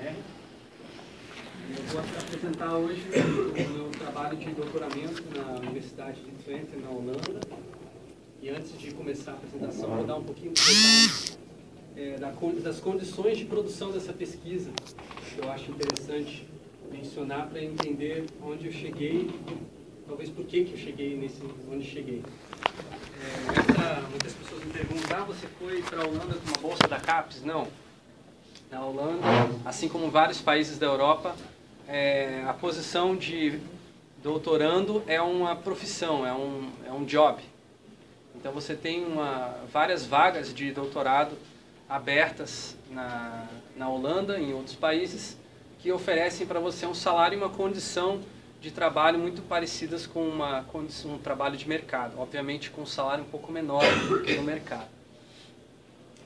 Eu vou apresentar hoje o meu trabalho de doutoramento na Universidade de Twente, na Holanda. E antes de começar a apresentação, vou dar um pouquinho de detalhes é, das condições de produção dessa pesquisa, que eu acho interessante mencionar para entender onde eu cheguei, talvez por que, que eu cheguei nesse, onde cheguei. É, essa, muitas pessoas me perguntam, ah, você foi para a Holanda com uma bolsa da CAPES? Não. Na Holanda, assim como vários países da Europa, é, a posição de doutorando é uma profissão, é um, é um job. Então você tem uma, várias vagas de doutorado abertas na, na Holanda e em outros países que oferecem para você um salário e uma condição de trabalho muito parecidas com uma condição, um trabalho de mercado, obviamente com um salário um pouco menor do que no mercado.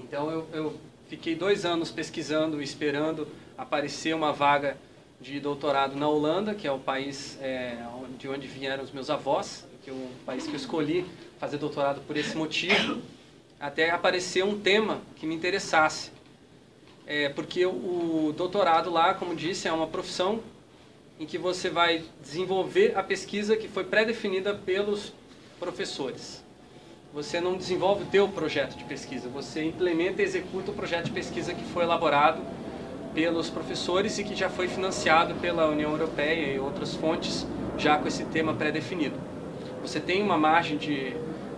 Então eu, eu fiquei dois anos pesquisando, esperando aparecer uma vaga de doutorado na Holanda, que é o país é, de onde vieram os meus avós, que é o país que eu escolhi fazer doutorado por esse motivo, até aparecer um tema que me interessasse. É, porque o doutorado lá, como disse, é uma profissão em que você vai desenvolver a pesquisa que foi pré-definida pelos professores. Você não desenvolve o teu projeto de pesquisa, você implementa e executa o projeto de pesquisa que foi elaborado pelos professores e que já foi financiado pela União Europeia e outras fontes já com esse tema pré-definido. Você tem uma margem de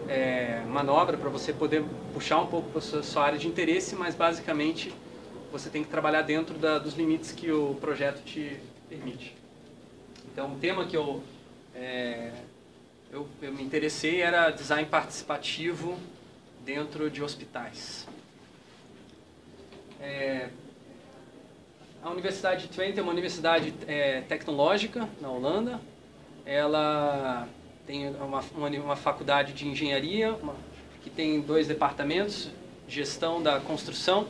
é, manobra para você poder puxar um pouco para a sua área de interesse, mas basicamente você tem que trabalhar dentro da, dos limites que o projeto te permite. Então, o tema que eu, é, eu, eu me interessei era design participativo dentro de hospitais. É, a Universidade de Twente é uma universidade é, tecnológica na Holanda. Ela tem uma, uma, uma faculdade de engenharia, uma, que tem dois departamentos, gestão da construção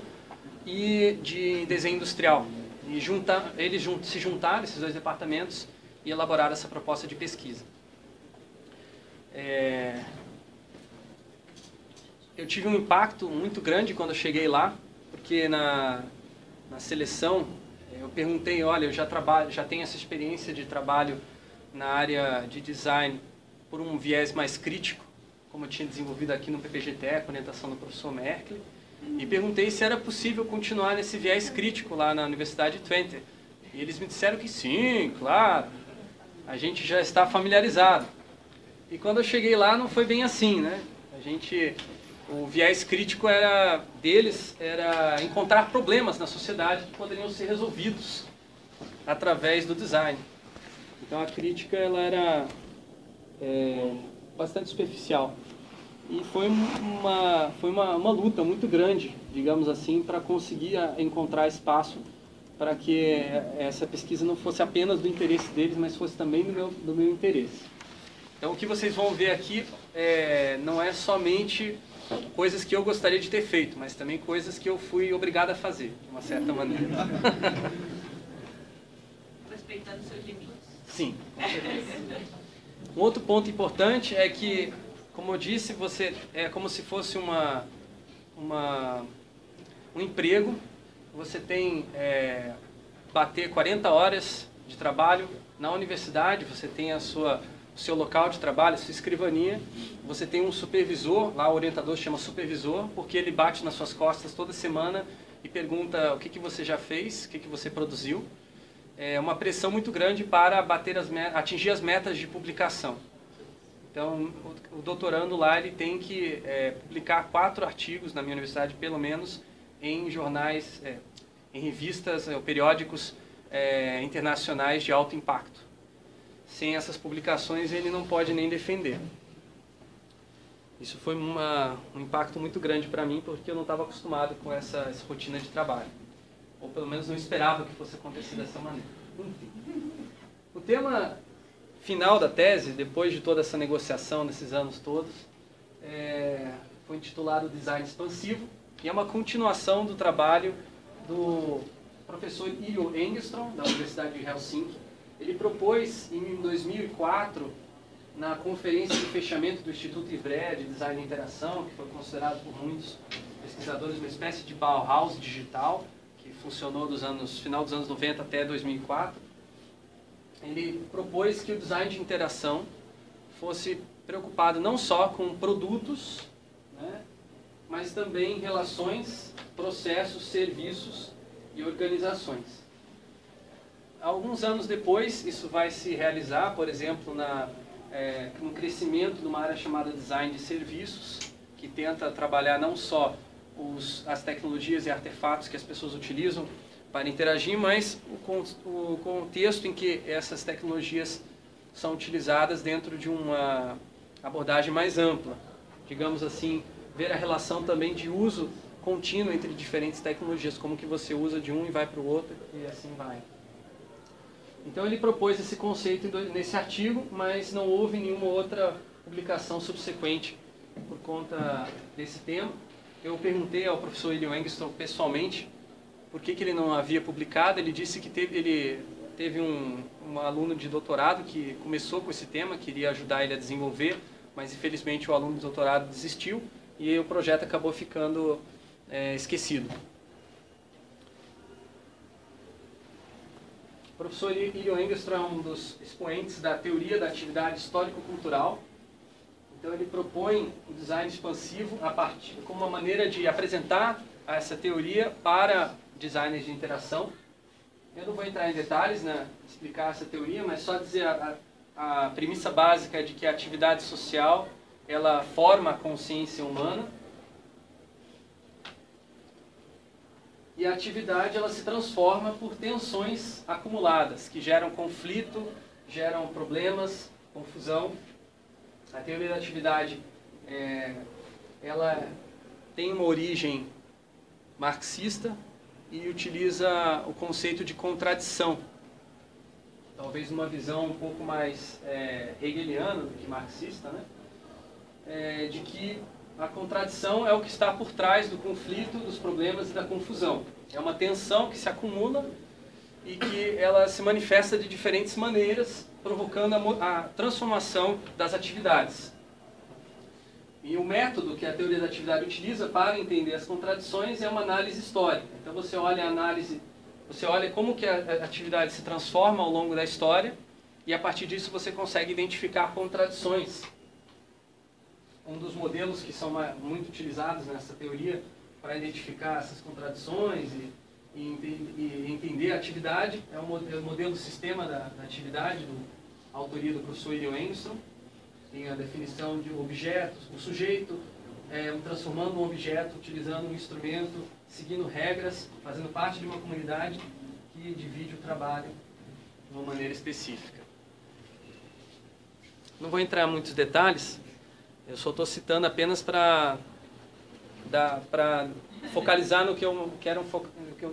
e de desenho industrial. E junta, eles se juntaram, esses dois departamentos, e elaborar essa proposta de pesquisa. É... Eu tive um impacto muito grande quando eu cheguei lá, porque na, na seleção eu perguntei, olha, eu já trabalho, já tenho essa experiência de trabalho na área de design por um viés mais crítico, como eu tinha desenvolvido aqui no PPGT, com orientação do professor Merkel, e perguntei se era possível continuar nesse viés crítico lá na Universidade de Twente. E eles me disseram que sim, claro a gente já está familiarizado. E quando eu cheguei lá não foi bem assim, né? A gente, o viés crítico era deles era encontrar problemas na sociedade que poderiam ser resolvidos através do design. Então a crítica ela era é, bastante superficial e foi uma foi uma, uma luta muito grande, digamos assim, para conseguir encontrar espaço para que essa pesquisa não fosse apenas do interesse deles, mas fosse também do meu, do meu interesse. Então, o que vocês vão ver aqui é, não é somente coisas que eu gostaria de ter feito, mas também coisas que eu fui obrigado a fazer, de uma certa maneira. Respeitando seus limites. Sim. Um outro ponto importante é que, como eu disse, você é como se fosse uma, uma um emprego você tem é, bater 40 horas de trabalho na universidade, você tem a sua, seu local de trabalho, sua escrivania, você tem um supervisor, lá o orientador chama supervisor, porque ele bate nas suas costas toda semana e pergunta o que, que você já fez, o que, que você produziu. É uma pressão muito grande para bater as atingir as metas de publicação. Então, o, doutorando lá ele tem que é, publicar quatro artigos na minha universidade, pelo menos, em jornais, é, em revistas é, ou periódicos é, internacionais de alto impacto. Sem essas publicações ele não pode nem defender. Isso foi uma, um impacto muito grande para mim porque eu não estava acostumado com essa, essa, rotina de trabalho. Ou pelo menos não esperava que fosse acontecer dessa maneira. Enfim. O tema final da tese, depois de toda essa negociação nesses anos todos, é, foi intitulado Design Expansivo e é uma continuação do trabalho do professor Ilio Engström, da Universidade de Helsinki. Ele propôs, em 2004, na conferência de fechamento do Instituto Ivré de Design e Interação, que foi considerado por muitos pesquisadores uma espécie de Bauhaus digital, que funcionou dos anos final dos anos 90 até 2004, ele propôs que o design de interação fosse preocupado não só com produtos, né, mas também relações, processos, serviços e organizações. Alguns anos depois, isso vai se realizar, por exemplo, na, é, um crescimento numa área chamada design de serviços, que tenta trabalhar não só os, as tecnologias e artefatos que as pessoas utilizam para interagir, mas o, o contexto em que essas tecnologias são utilizadas dentro de uma abordagem mais ampla. Digamos assim, ver a relação também de uso contínuo entre diferentes tecnologias, como que você usa de um e vai para o outro e assim vai. Então ele propôs esse conceito nesse artigo, mas não houve nenhuma outra publicação subsequente por conta desse tema. Eu perguntei ao professor William Engstrom pessoalmente por que, que ele não havia publicado. Ele disse que teve, ele teve um, um aluno de doutorado que começou com esse tema, queria ajudar ele a desenvolver, mas infelizmente o aluno de doutorado desistiu e o projeto acabou ficando é, esquecido. O professor Ilio Engstrom é um dos expoentes da teoria da atividade histórico-cultural. Então ele propõe o design expansivo a partir como uma maneira de apresentar essa teoria para designers de interação. Eu não vou entrar em detalhes, né, explicar essa teoria, mas só dizer a, a premissa básica de que a atividade social ela forma a consciência humana e a atividade ela se transforma por tensões acumuladas que geram conflito, geram problemas, confusão. A teoria da atividade é, ela tem uma origem marxista e utiliza o conceito de contradição, talvez numa visão um pouco mais é, hegeliana do que marxista, né? É, de que a contradição é o que está por trás do conflito, dos problemas e da confusão. É uma tensão que se acumula e que ela se manifesta de diferentes maneiras, provocando a, a transformação das atividades. E o método que a teoria da atividade utiliza para entender as contradições é uma análise histórica. Então você olha a análise, você olha como que a atividade se transforma ao longo da história e a partir disso você consegue identificar contradições um dos modelos que são muito utilizados nessa teoria para identificar essas contradições e, e, entender a atividade é o modelo, modelo sistema da, da atividade, do, autoria do professor William Engstrom. Tem a definição de objetos, o sujeito é, transformando um objeto, utilizando um instrumento, seguindo regras, fazendo parte de uma comunidade que divide o trabalho de uma maneira específica. Não vou entrar em muitos detalhes, eu só estou citando apenas para para focalizar no que eu quero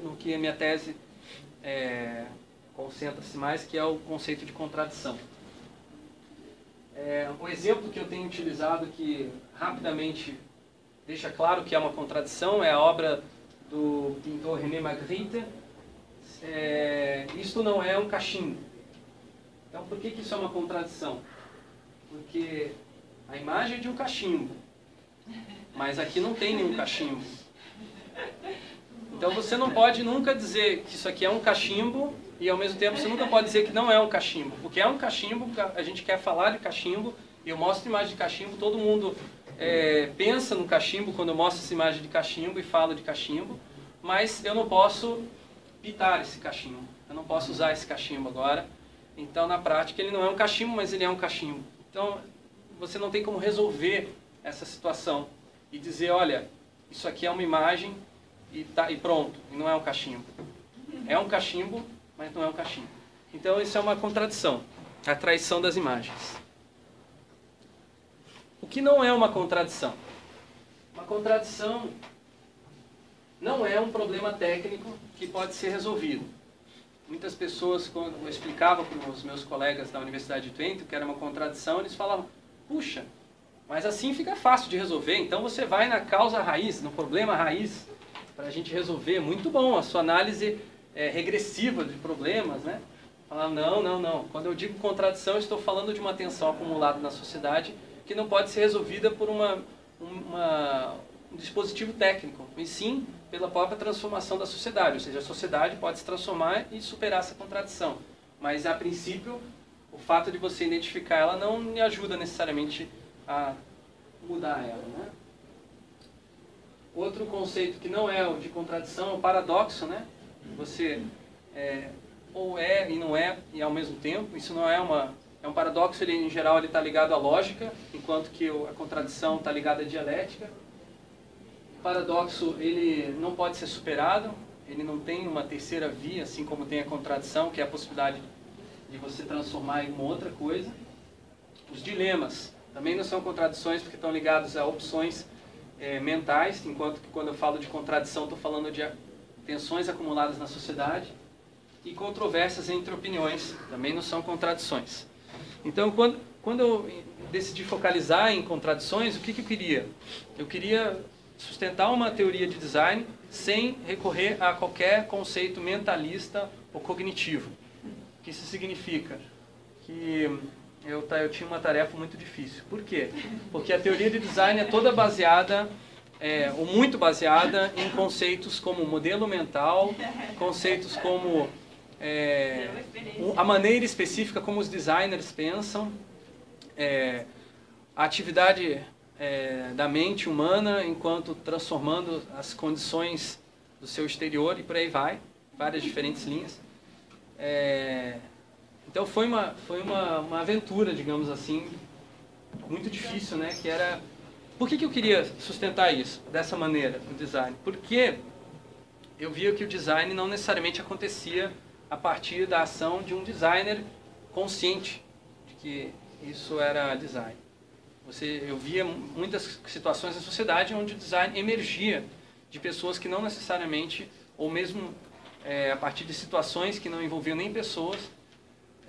no que, a minha tese é, concentra-se mais, que é o conceito de contradição. É, um exemplo que eu tenho utilizado que rapidamente deixa claro que é uma contradição é a obra do pintor René Magritte. É, isto não é um cachimbo. Então, por que, que isso é uma contradição? Porque a imagem é de um cachimbo. Mas aqui não tem nenhum cachimbo. Então você não pode nunca dizer que isso aqui é um cachimbo e ao mesmo tempo você nunca pode dizer que não é um cachimbo. Porque é um cachimbo, a gente quer falar de cachimbo, e eu mostro imagem de cachimbo, todo mundo é, pensa no cachimbo quando eu mostro essa imagem de cachimbo e falo de cachimbo, mas eu não posso pitar esse cachimbo. Eu não posso usar esse cachimbo agora. Então, na prática, ele não é um cachimbo, mas ele é um cachimbo. Então, você não tem como resolver essa situação e dizer, olha, isso aqui é uma imagem e, tá, e pronto, e não é um cachimbo. É um cachimbo, mas não é um cachimbo. Então isso é uma contradição, a traição das imagens. O que não é uma contradição? Uma contradição não é um problema técnico que pode ser resolvido. Muitas pessoas, quando eu explicava para os meus colegas da Universidade de Twente que era uma contradição, eles falavam, Puxa, mas assim fica fácil de resolver. Então você vai na causa raiz, no problema raiz, para a gente resolver. Muito bom a sua análise é, regressiva de problemas, né? Falar, não, não, não. Quando eu digo contradição, estou falando de uma tensão acumulada na sociedade que não pode ser resolvida por uma, uma, um dispositivo técnico, e sim pela própria transformação da sociedade, ou seja, a sociedade pode se transformar e superar essa contradição. Mas, a princípio, o fato de você identificar ela não me ajuda necessariamente a mudar ela. Né? Outro conceito que não é o de contradição é o paradoxo, né? Você é, ou é e não é e ao mesmo tempo. Isso não é uma é um paradoxo. Ele em geral ele está ligado à lógica, enquanto que a contradição está ligada à dialética. O paradoxo ele não pode ser superado. Ele não tem uma terceira via, assim como tem a contradição, que é a possibilidade de você transformar em uma outra coisa. Os dilemas também não são contradições porque estão ligados a opções é, mentais, enquanto que quando eu falo de contradição estou falando de tensões acumuladas na sociedade e controvérsias entre opiniões, também não são contradições. Então, quando, quando eu decidi focalizar em contradições, o que, que eu queria? Eu queria sustentar uma teoria de design sem recorrer a qualquer conceito mentalista ou cognitivo. O que isso significa? Que eu, eu tinha uma tarefa muito difícil. Por quê? Porque a teoria de design é toda baseada, é, ou muito baseada, em conceitos como modelo mental, conceitos como é, a maneira específica como os designers pensam, é, a atividade é, da mente humana enquanto transformando as condições do seu exterior e por aí vai, várias diferentes linhas. É, então foi uma, foi uma, uma aventura, digamos assim, muito difícil, né? Que era... Por que, que eu queria sustentar isso dessa maneira, o design? Porque eu via que o design não necessariamente acontecia a partir da ação de um designer consciente de que isso era design. Você, eu via muitas situações na sociedade onde o design emergia de pessoas que não necessariamente, ou mesmo é, a partir de situações que não envolviam nem pessoas,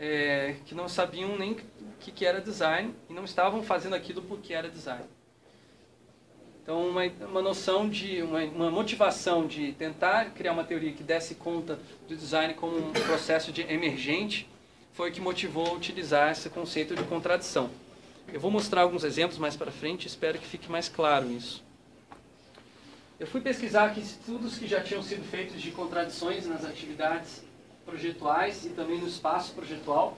é, que não sabiam nem o que, que era design e não estavam fazendo aquilo porque era design. Então, uma, uma noção de, uma, uma, motivação de tentar criar uma teoria que desse conta do design como um processo de emergente foi o que motivou a utilizar esse conceito de contradição. Eu vou mostrar alguns exemplos mais para frente, espero que fique mais claro isso. Eu fui pesquisar aqui estudos que já tinham sido feitos de contradições nas atividades projetuais e também no espaço projetual.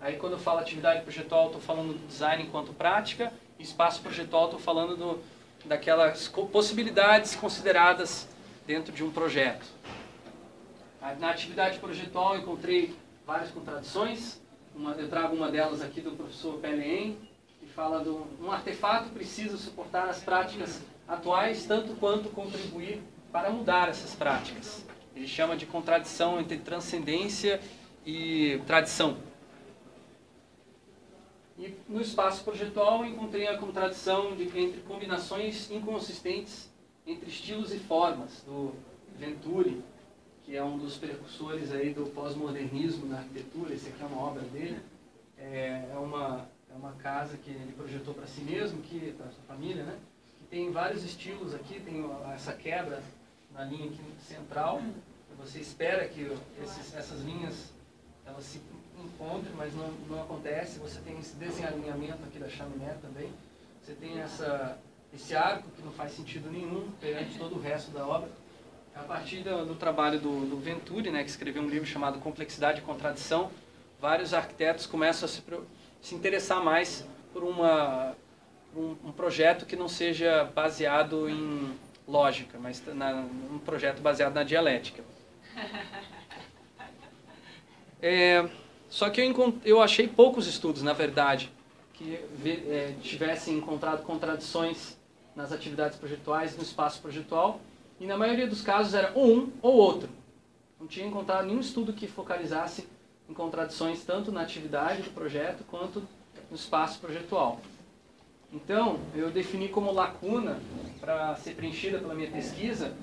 Aí quando eu falo atividade projetual, estou falando do design enquanto prática, e espaço projetual, estou falando do, daquelas possibilidades consideradas dentro de um projeto. Na atividade projetual encontrei várias contradições, uma, eu trago uma delas aqui do professor Pellein, que fala de um artefato precisa suportar as práticas atuais tanto quanto contribuir para mudar essas práticas. Ele chama de contradição entre transcendência e tradição. E no espaço projetual encontrei a contradição de, entre combinações inconsistentes entre estilos e formas, do Venturi, que é um dos precursores aí do pós-modernismo na arquitetura, esse aqui é uma obra dele, é, é uma, é uma casa que ele projetou para si mesmo, que para sua família, né? que tem vários estilos aqui, tem essa quebra na linha aqui central. Você espera que esses, essas linhas elas se encontrem, mas não, não acontece. Você tem esse desalinhamento aqui da chaminé também. Você tem essa, esse arco que não faz sentido nenhum perante todo o resto da obra. A partir do, do trabalho do, do, Venturi, né, que escreveu um livro chamado Complexidade e Contradição, vários arquitetos começam a se, se interessar mais por uma, um, um projeto que não seja baseado em lógica, mas na, um projeto baseado na dialética. É, só que eu, eu achei poucos estudos, na verdade, que é, tivessem encontrado contradições nas atividades projetuais, no espaço projetual, e na maioria dos casos era um ou outro. Não tinha encontrado nenhum estudo que focalizasse em contradições tanto na atividade do projeto quanto no espaço projetual. Então, eu defini como lacuna para ser preenchida pela minha pesquisa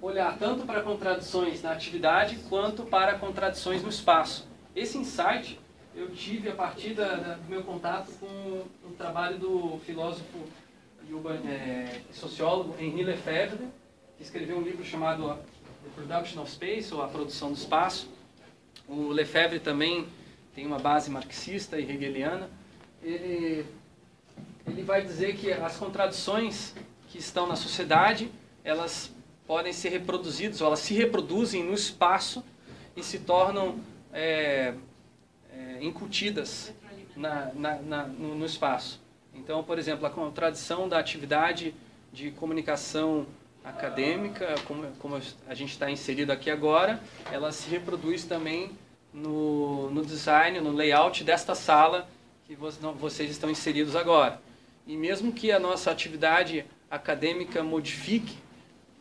olhar tanto para contradições na atividade quanto para contradições no espaço. Esse insight eu tive a partir da, da, do meu contato com o trabalho do filósofo e é, sociólogo Henri Lefebvre, que escreveu um livro chamado The Production of Space, ou A Produção do Espaço. O Lefebvre também tem uma base marxista e hegeliana. Ele ele vai dizer que as contradições que estão na sociedade, elas podem ser reproduzidas, ou elas se reproduzem no espaço e se tornam é, é, incutidas na, na, na, no, no, espaço. Então, por exemplo, a contradição da atividade de comunicação acadêmica, como, como a gente está inserido aqui agora, ela se reproduz também no, no design, no layout desta sala que vocês estão inseridos agora. E mesmo que a nossa atividade acadêmica modifique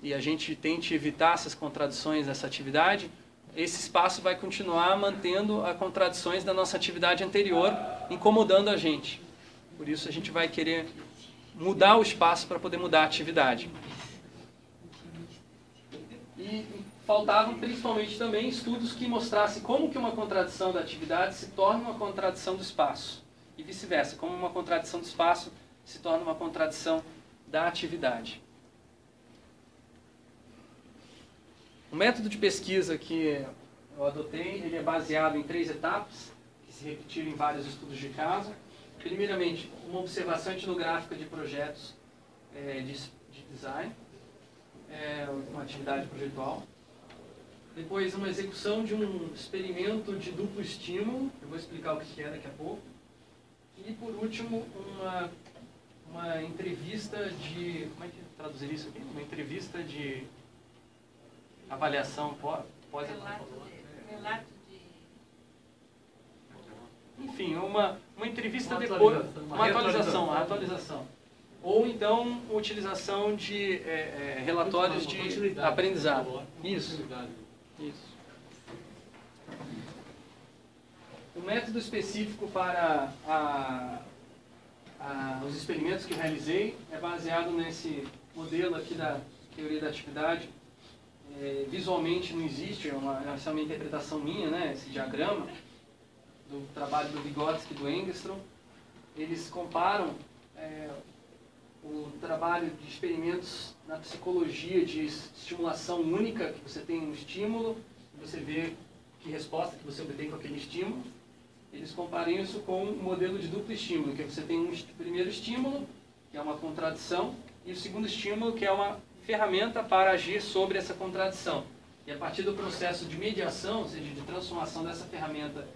e a gente tente evitar essas contradições dessa atividade, esse espaço vai continuar mantendo as contradições da nossa atividade anterior, incomodando a gente. Por isso a gente vai querer mudar o espaço para poder mudar a atividade. E faltavam principalmente também estudos que mostrassem como que uma contradição da atividade se torna uma contradição do espaço e vice-versa, como uma contradição do espaço se torna uma contradição da atividade. O método de pesquisa que eu adotei, ele é baseado em três etapas, que se repetiram em vários estudos de caso. Primeiramente, uma observação etnográfica de projetos é, de, de, design, é, uma atividade projetual. Depois, uma execução de um experimento de duplo estímulo, eu vou explicar o que é daqui a pouco. E, por último, uma, uma entrevista de... Como é que traduzir isso aqui? Uma entrevista de avaliação pós... pós relato, de, relato de... Enfim, uma, uma entrevista uma depois... Uma, uma atualização, a atualização. Ou então, utilização de é, é, relatórios de aprendizado. Isso. Isso. O método específico para a, a, os experimentos que eu realizei é baseado nesse modelo aqui da teoria da atividade. É, visualmente não existe, é uma, essa é uma interpretação minha, né, esse diagrama do trabalho do Vygotsky e do Engstrom. Eles comparam é, o trabalho de experimentos na psicologia de estimulação única, que você tem um estímulo, você vê que resposta que você obtém com aquele estímulo, eles comparam isso com um modelo de duplo estímulo, que você tem um primeiro estímulo, que é uma contradição, e o segundo estímulo, que é uma ferramenta para agir sobre essa contradição. E a partir do processo de mediação, ou seja, de transformação dessa ferramenta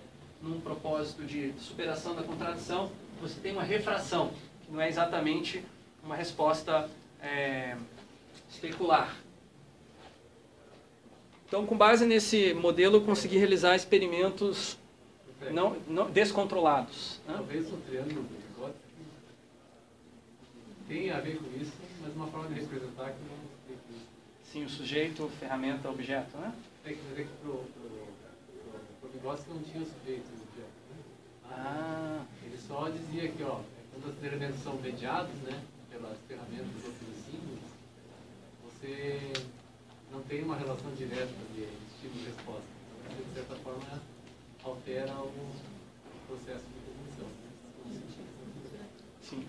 num propósito de superação da contradição, você tem uma refração, que não é exatamente uma resposta é, especular. Então, com base nesse modelo, eu consegui realizar experimentos não, não descontrolados. Né? Talvez o triângulo do Vygotsky tem a ver com isso, mas uma forma de representar que não tem com isso. Sim, o sujeito, ferramenta, objeto, né? Tem que ver que para o Vygotsky não tinha sujeito e objeto. Né? Ah. Ele só dizia que, ó, quando os elementos são mediados, né, pelas ferramentas ou pelos símbolos, você não tem uma relação direta de estímulo-resposta. Então, de certa forma, altera o processo de cognição. Né? Sim.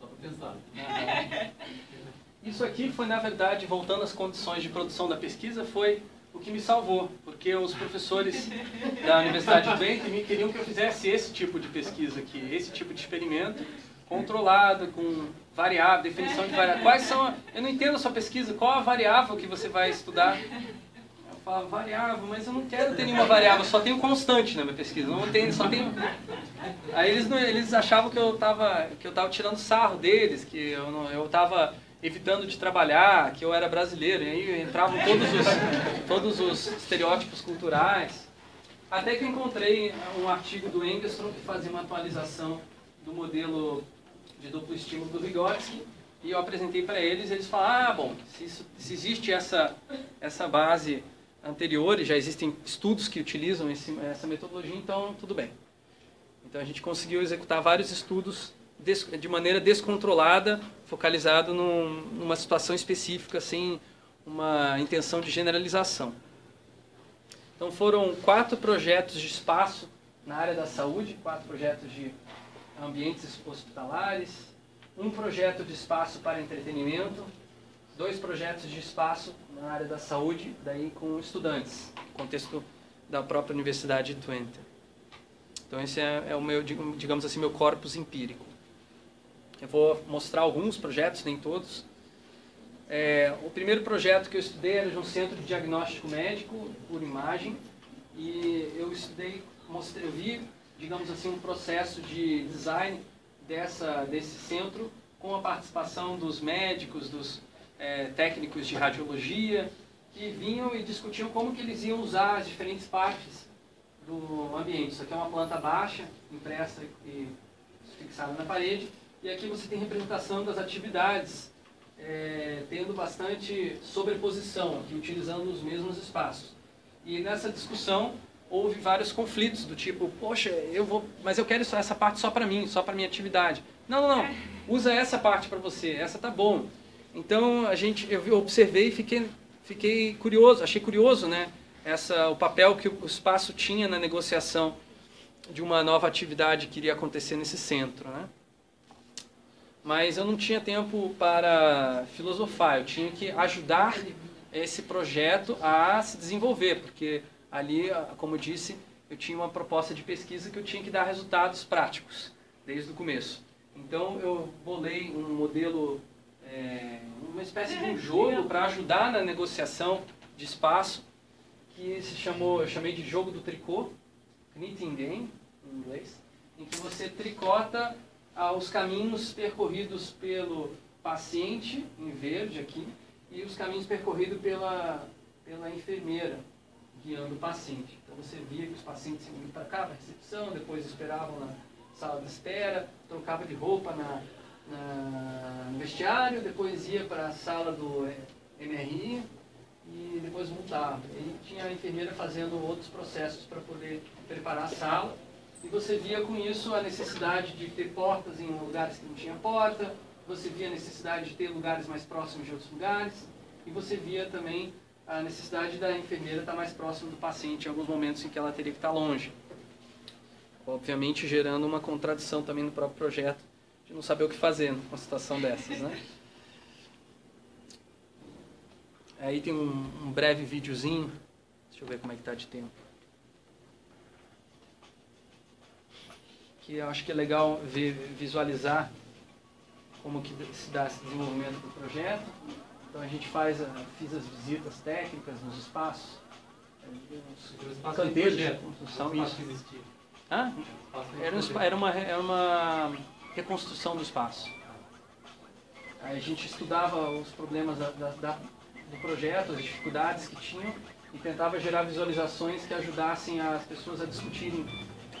Só para pensar. Isso aqui foi, na verdade, voltando às condições de produção da pesquisa, foi o que me salvou, porque os professores da Universidade de me queriam que eu fizesse esse tipo de pesquisa aqui, esse tipo de experimento controlado, com variável, definição de variável. Quais são, eu não entendo a sua pesquisa, qual a variável que você vai estudar? Fala variável, mas eu não quero ter nenhuma variável, só tenho constante na minha pesquisa, não tenho, só tenho... Aí eles, eles achavam que eu estava que eu tava tirando sarro deles, que eu não, eu estava evitando de trabalhar, que eu era brasileiro, e aí entravam todos os, todos os estereótipos culturais. Até que eu encontrei um artigo do Engstrom que fazia uma atualização do modelo de duplo estímulo do Vygotsky, e eu apresentei para eles, eles falaram, ah, bom, se, isso, se existe essa, essa base anteriores, já existem estudos que utilizam esse, essa metodologia, então tudo bem. Então a gente conseguiu executar vários estudos de maneira descontrolada, focalizado num, numa situação específica, sem uma intenção de generalização. Então foram quatro projetos de espaço na área da saúde, quatro projetos de ambientes hospitalares, um projeto de espaço para entretenimento, dois projetos de espaço na área da saúde, daí com estudantes, contexto da própria Universidade de Twente. Então esse é, é, o meu, digamos assim, meu corpus empírico. Eu vou mostrar alguns projetos, nem todos, É, o primeiro projeto que eu estudei era de um centro de diagnóstico médico por imagem e eu estudei, mostrei, eu vi, digamos assim, um processo de design dessa, desse centro com a participação dos médicos, dos é, técnicos de radiologia, que vinham e discutiam como que eles iam usar as diferentes partes do ambiente. Isso aqui é uma planta baixa, impressa e fixada na parede, e aqui você tem representação das atividades, é, tendo bastante sobreposição, aqui utilizando os mesmos espaços. E nessa discussão houve vários conflitos do tipo, poxa, eu vou, mas eu quero essa parte só para mim, só para minha atividade. Não, não, não. Usa essa parte para você. Essa tá bom. Então a gente, eu observei e fiquei, fiquei curioso, achei curioso, né? Essa, o papel que o espaço tinha na negociação de uma nova atividade que iria acontecer nesse centro, né? Mas eu não tinha tempo para filosofar, eu tinha que ajudar esse projeto a se desenvolver, porque ali, como eu disse, eu tinha uma proposta de pesquisa que eu tinha que dar resultados práticos desde o começo. Então eu bolei um modelo, é, uma espécie de um jogo para ajudar na negociação de espaço, que se chamou, eu chamei de jogo do tricô, knitting game em inglês, em que você tricota ah, os caminhos percorridos pelo paciente em verde aqui e os caminhos percorridos pela pela enfermeira guiando o paciente. Então você via que os pacientes iam para cá, para a recepção, depois esperavam na sala de espera, trocava de roupa na, no vestiário, depois ia para a sala do MRI e depois voltava. E tinha a enfermeira fazendo outros processos para poder preparar a sala. E você via com isso a necessidade de ter portas em lugares que não tinha porta, você via a necessidade de ter lugares mais próximos de outros lugares, e você via também a necessidade da enfermeira estar mais próximo do paciente em alguns momentos em que ela teria que estar longe obviamente gerando uma contradição também no próprio projeto, de não saber o que fazer com uma situação dessas, né? Aí tem um, um breve videozinho, deixa eu ver como é que tá de tempo. Que eu acho que é legal ver, visualizar como que se dá esse desenvolvimento do projeto. Então a gente faz, fiz as visitas técnicas nos espaços, os canteiros de construção, isso. Hã? Era, um, era, uma, era uma reconstrução do espaço. A gente estudava os problemas da, da, do projeto, as dificuldades que tinham e tentava gerar visualizações que ajudassem as pessoas a discutirem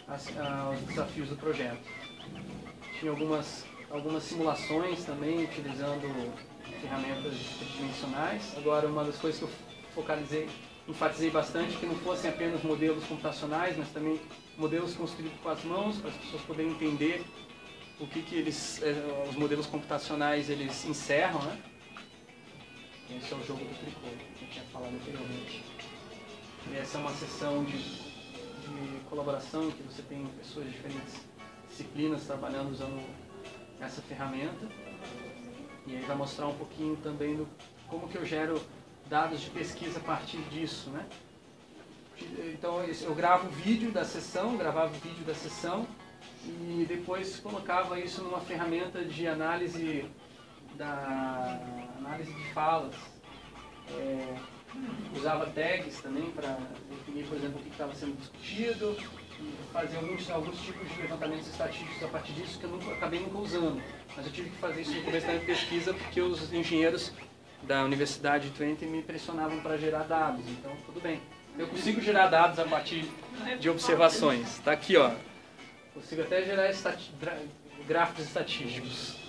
as, a, os desafios do projeto. Tinha algumas, algumas simulações também, utilizando ferramentas tridimensionais. Agora, uma das coisas que eu focalizei, enfatizei bastante, que não fossem apenas modelos computacionais, mas também modelos construídos com as mãos, para as pessoas poderem entender o que, que eles, eh, os modelos computacionais eles encerram, né? Esse é o jogo do tricô, que eu tinha falado anteriormente. E essa é uma sessão de, de colaboração que você tem pessoas de diferentes disciplinas trabalhando usando essa ferramenta. E aí vai mostrar um pouquinho também do como que eu gero dados de pesquisa a partir disso, né? Então eu gravo o vídeo da sessão, gravava o vídeo da sessão e depois colocava isso numa ferramenta de análise da análise de falas. É, usava tags também para definir, por exemplo, o que estava sendo discutido fazer alguns, alguns tipos de levantamentos estatísticos a partir disso que eu nunca, acabei nunca usando. Mas eu tive que fazer isso no começo da minha pesquisa porque os engenheiros da Universidade de Twente me pressionavam para gerar dados, então tudo bem. Eu consigo gerar dados a partir de observações. Está aqui, ó. Consigo até gerar estati gráficos estatísticos.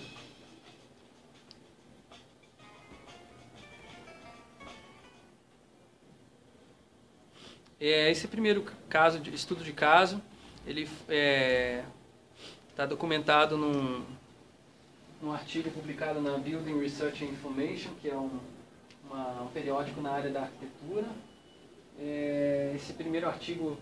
É, esse primeiro caso, de, estudo de caso, ele está é, tá documentado num, num artigo publicado na Building Research and Information, que é um, uma, um periódico na área da arquitetura. É, esse primeiro artigo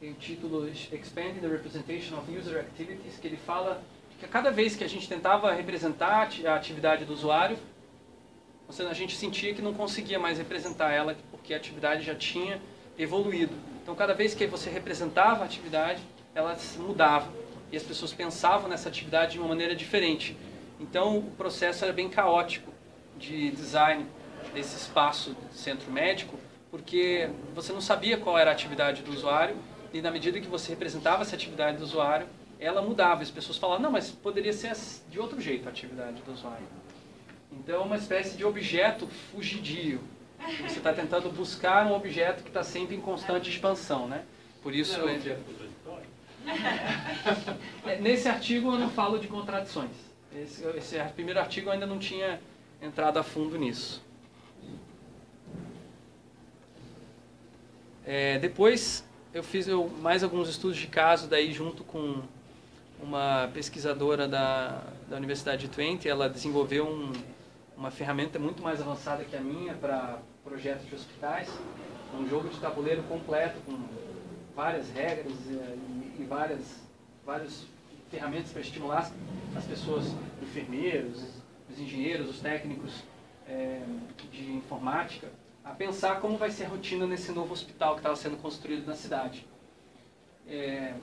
tem o título Expanding the Representation of User Activities, que ele fala que a cada vez que a gente tentava representar a atividade do usuário, a gente sentia que não conseguia mais representar ela, porque a atividade já tinha evoluído. Então, cada vez que você representava a atividade, ela mudava. E as pessoas pensavam nessa atividade de uma maneira diferente. Então, o processo era bem caótico de design desse espaço centro médico, porque você não sabia qual era a atividade do usuário e na medida que você representava essa atividade do usuário, ela mudava. As pessoas falavam, não, mas poderia ser de outro jeito a atividade do usuário. Então, é uma espécie de objeto fugidio. Você está tentando buscar um objeto que está sempre em constante expansão, né? Por isso... Não é? É, Nesse artigo eu não falo de contradições. Esse, esse primeiro artigo eu ainda não tinha entrado a fundo nisso. É, depois eu fiz eu, mais alguns estudos de caso daí junto com uma pesquisadora da, da Universidade de Twente. Ela desenvolveu um, uma ferramenta muito mais avançada que a minha para projetos de hospitais. Um jogo de tabuleiro completo com várias regras eh, e, e várias várias ferramentas para estimular as pessoas, enfermeiros, os engenheiros, os técnicos eh, de informática, a pensar como vai ser a rotina nesse novo hospital que estava sendo construído na cidade. É,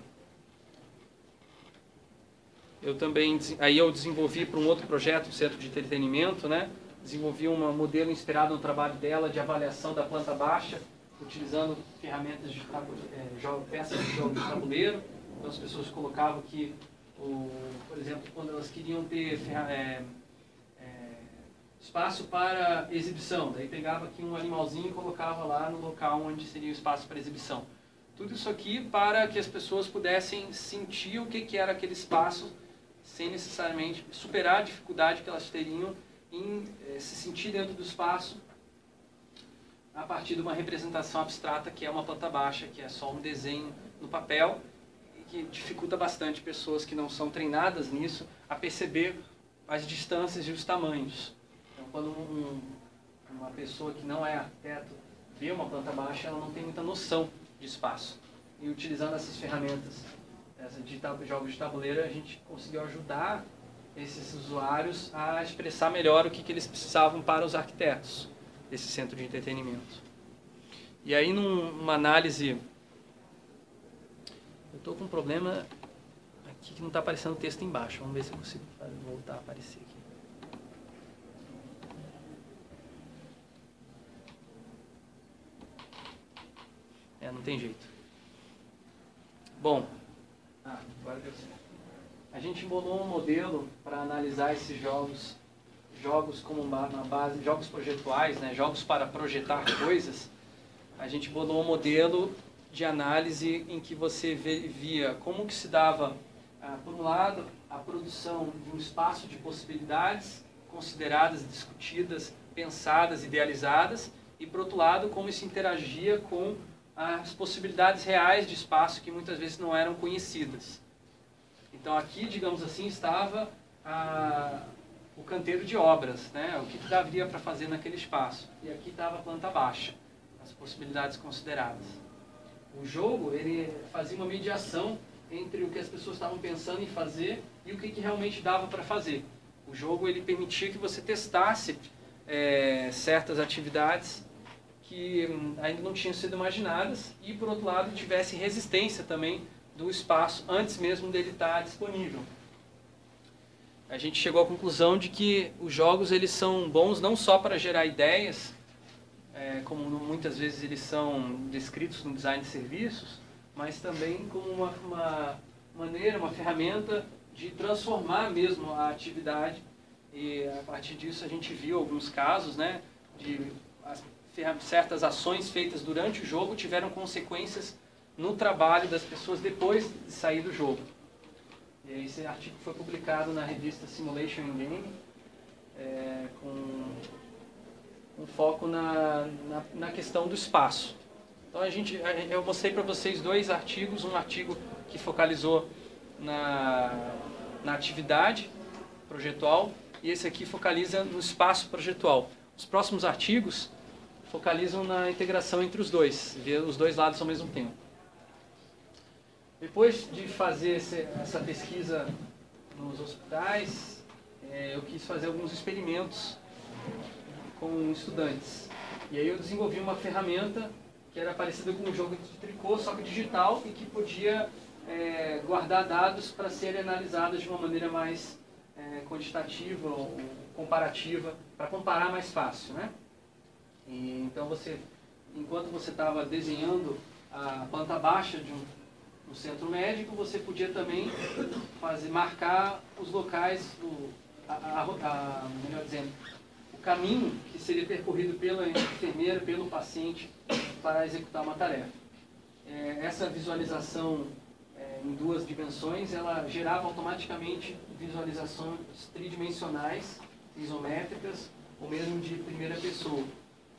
eu também, aí eu desenvolvi para um outro projeto, um centro de entretenimento, né? Desenvolvi um modelo inspirado no trabalho dela de avaliação da planta baixa, utilizando ferramentas de é, peças de jogo de tabuleiro. Então as pessoas colocavam que, o, por exemplo, quando elas queriam ter é, espaço para exibição, daí pegava aqui um animalzinho e colocava lá no local onde seria o espaço para exibição. Tudo isso aqui para que as pessoas pudessem sentir o que, que era aquele espaço sem necessariamente superar a dificuldade que elas teriam em eh, se sentir dentro do espaço a partir de uma representação abstrata que é uma planta baixa, que é só um desenho no papel e que dificulta bastante pessoas que não são treinadas nisso a perceber as distâncias e os tamanhos. Quando um- uma pessoa que não é arquiteto vê uma planta baixa, ela não tem muita noção de espaço. E utilizando essas ferramentas essa de jogos de tabuleiro, a gente conseguiu ajudar esses usuários a expressar melhor o que, que eles precisavam para os arquitetos desse centro de entretenimento. E aí, num- numa análise. Eu estou com um problema aqui que não está aparecendo o texto embaixo. Vamos ver se eu consigo voltar a aparecer aqui. É, não tem jeito. Bom, ah. A gente bolou um modelo para analisar esses jogos, jogos como na base, jogos projetuais, né, jogos para projetar coisas. A gente bolou um modelo de análise em que você via como que se dava, ah, por um lado, a produção de um espaço de possibilidades consideradas, discutidas, pensadas, idealizadas, e por outro lado, como isso interagia com as possibilidades reais de espaço que muitas vezes não eram conhecidas. Então aqui, digamos assim, estava a- o canteiro de obras, né? o que, que daria para fazer naquele espaço. E aqui estava a planta baixa, as possibilidades consideradas. O jogo ele fazia uma mediação entre o que as pessoas estavam pensando em fazer e o que, que realmente dava para fazer. O jogo ele permitia que você testasse eh, certas atividades que hum, ainda não tinham sido imaginadas e, por outro lado, tivesse resistência também do espaço antes mesmo dele estar disponível. A gente chegou à conclusão de que os jogos eles são bons não só para gerar ideias, é, como muitas vezes eles são descritos no design de serviços, mas também como uma, uma maneira, uma ferramenta de transformar mesmo a atividade. E a partir disso a gente viu alguns casos, né, de as certas ações feitas durante o jogo tiveram consequências no trabalho das pessoas depois de sair do jogo. E esse artigo foi publicado na revista Simulation Game, é, com um foco na, na, na questão do espaço. Então a gente, eu mostrei para vocês dois artigos, um artigo que focalizou na, na atividade projetual e esse aqui focaliza no espaço projetual. Os próximos artigos focalizam na integração entre os dois, ver os dois lados ao mesmo tempo. Depois de fazer essa pesquisa nos hospitais, eh, eu quis fazer alguns experimentos com estudantes. E aí eu desenvolvi uma ferramenta que era parecida com um jogo de tricô, só que digital, e que podia eh, guardar dados para serem analisados de uma maneira mais eh, quantitativa ou comparativa, para comparar mais fácil, né? E, então você, enquanto você estava desenhando a planta baixa de um, um, centro médico, você podia também fazer, marcar os locais, do, a, a, a, melhor dizendo, o caminho que seria percorrido pela enfermeira, pelo paciente para executar uma tarefa. É, essa visualização é, em duas dimensões, ela gerava automaticamente visualizações tridimensionais, isométricas, ou mesmo de primeira pessoa,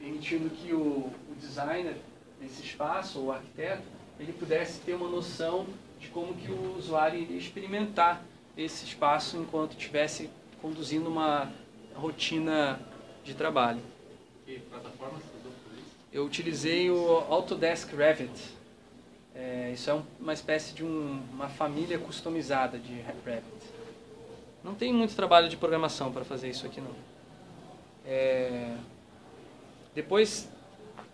permitindo que o, o designer desse espaço, ou o arquiteto, ele pudesse ter uma noção de como que o usuário iria experimentar esse espaço enquanto estivesse conduzindo uma rotina de trabalho. Que plataforma você usou por isso? Eu utilizei o Autodesk Revit. É, isso é um, uma espécie de um, uma família customizada de Revit. Não tem muito trabalho de programação para fazer isso aqui não. É, depois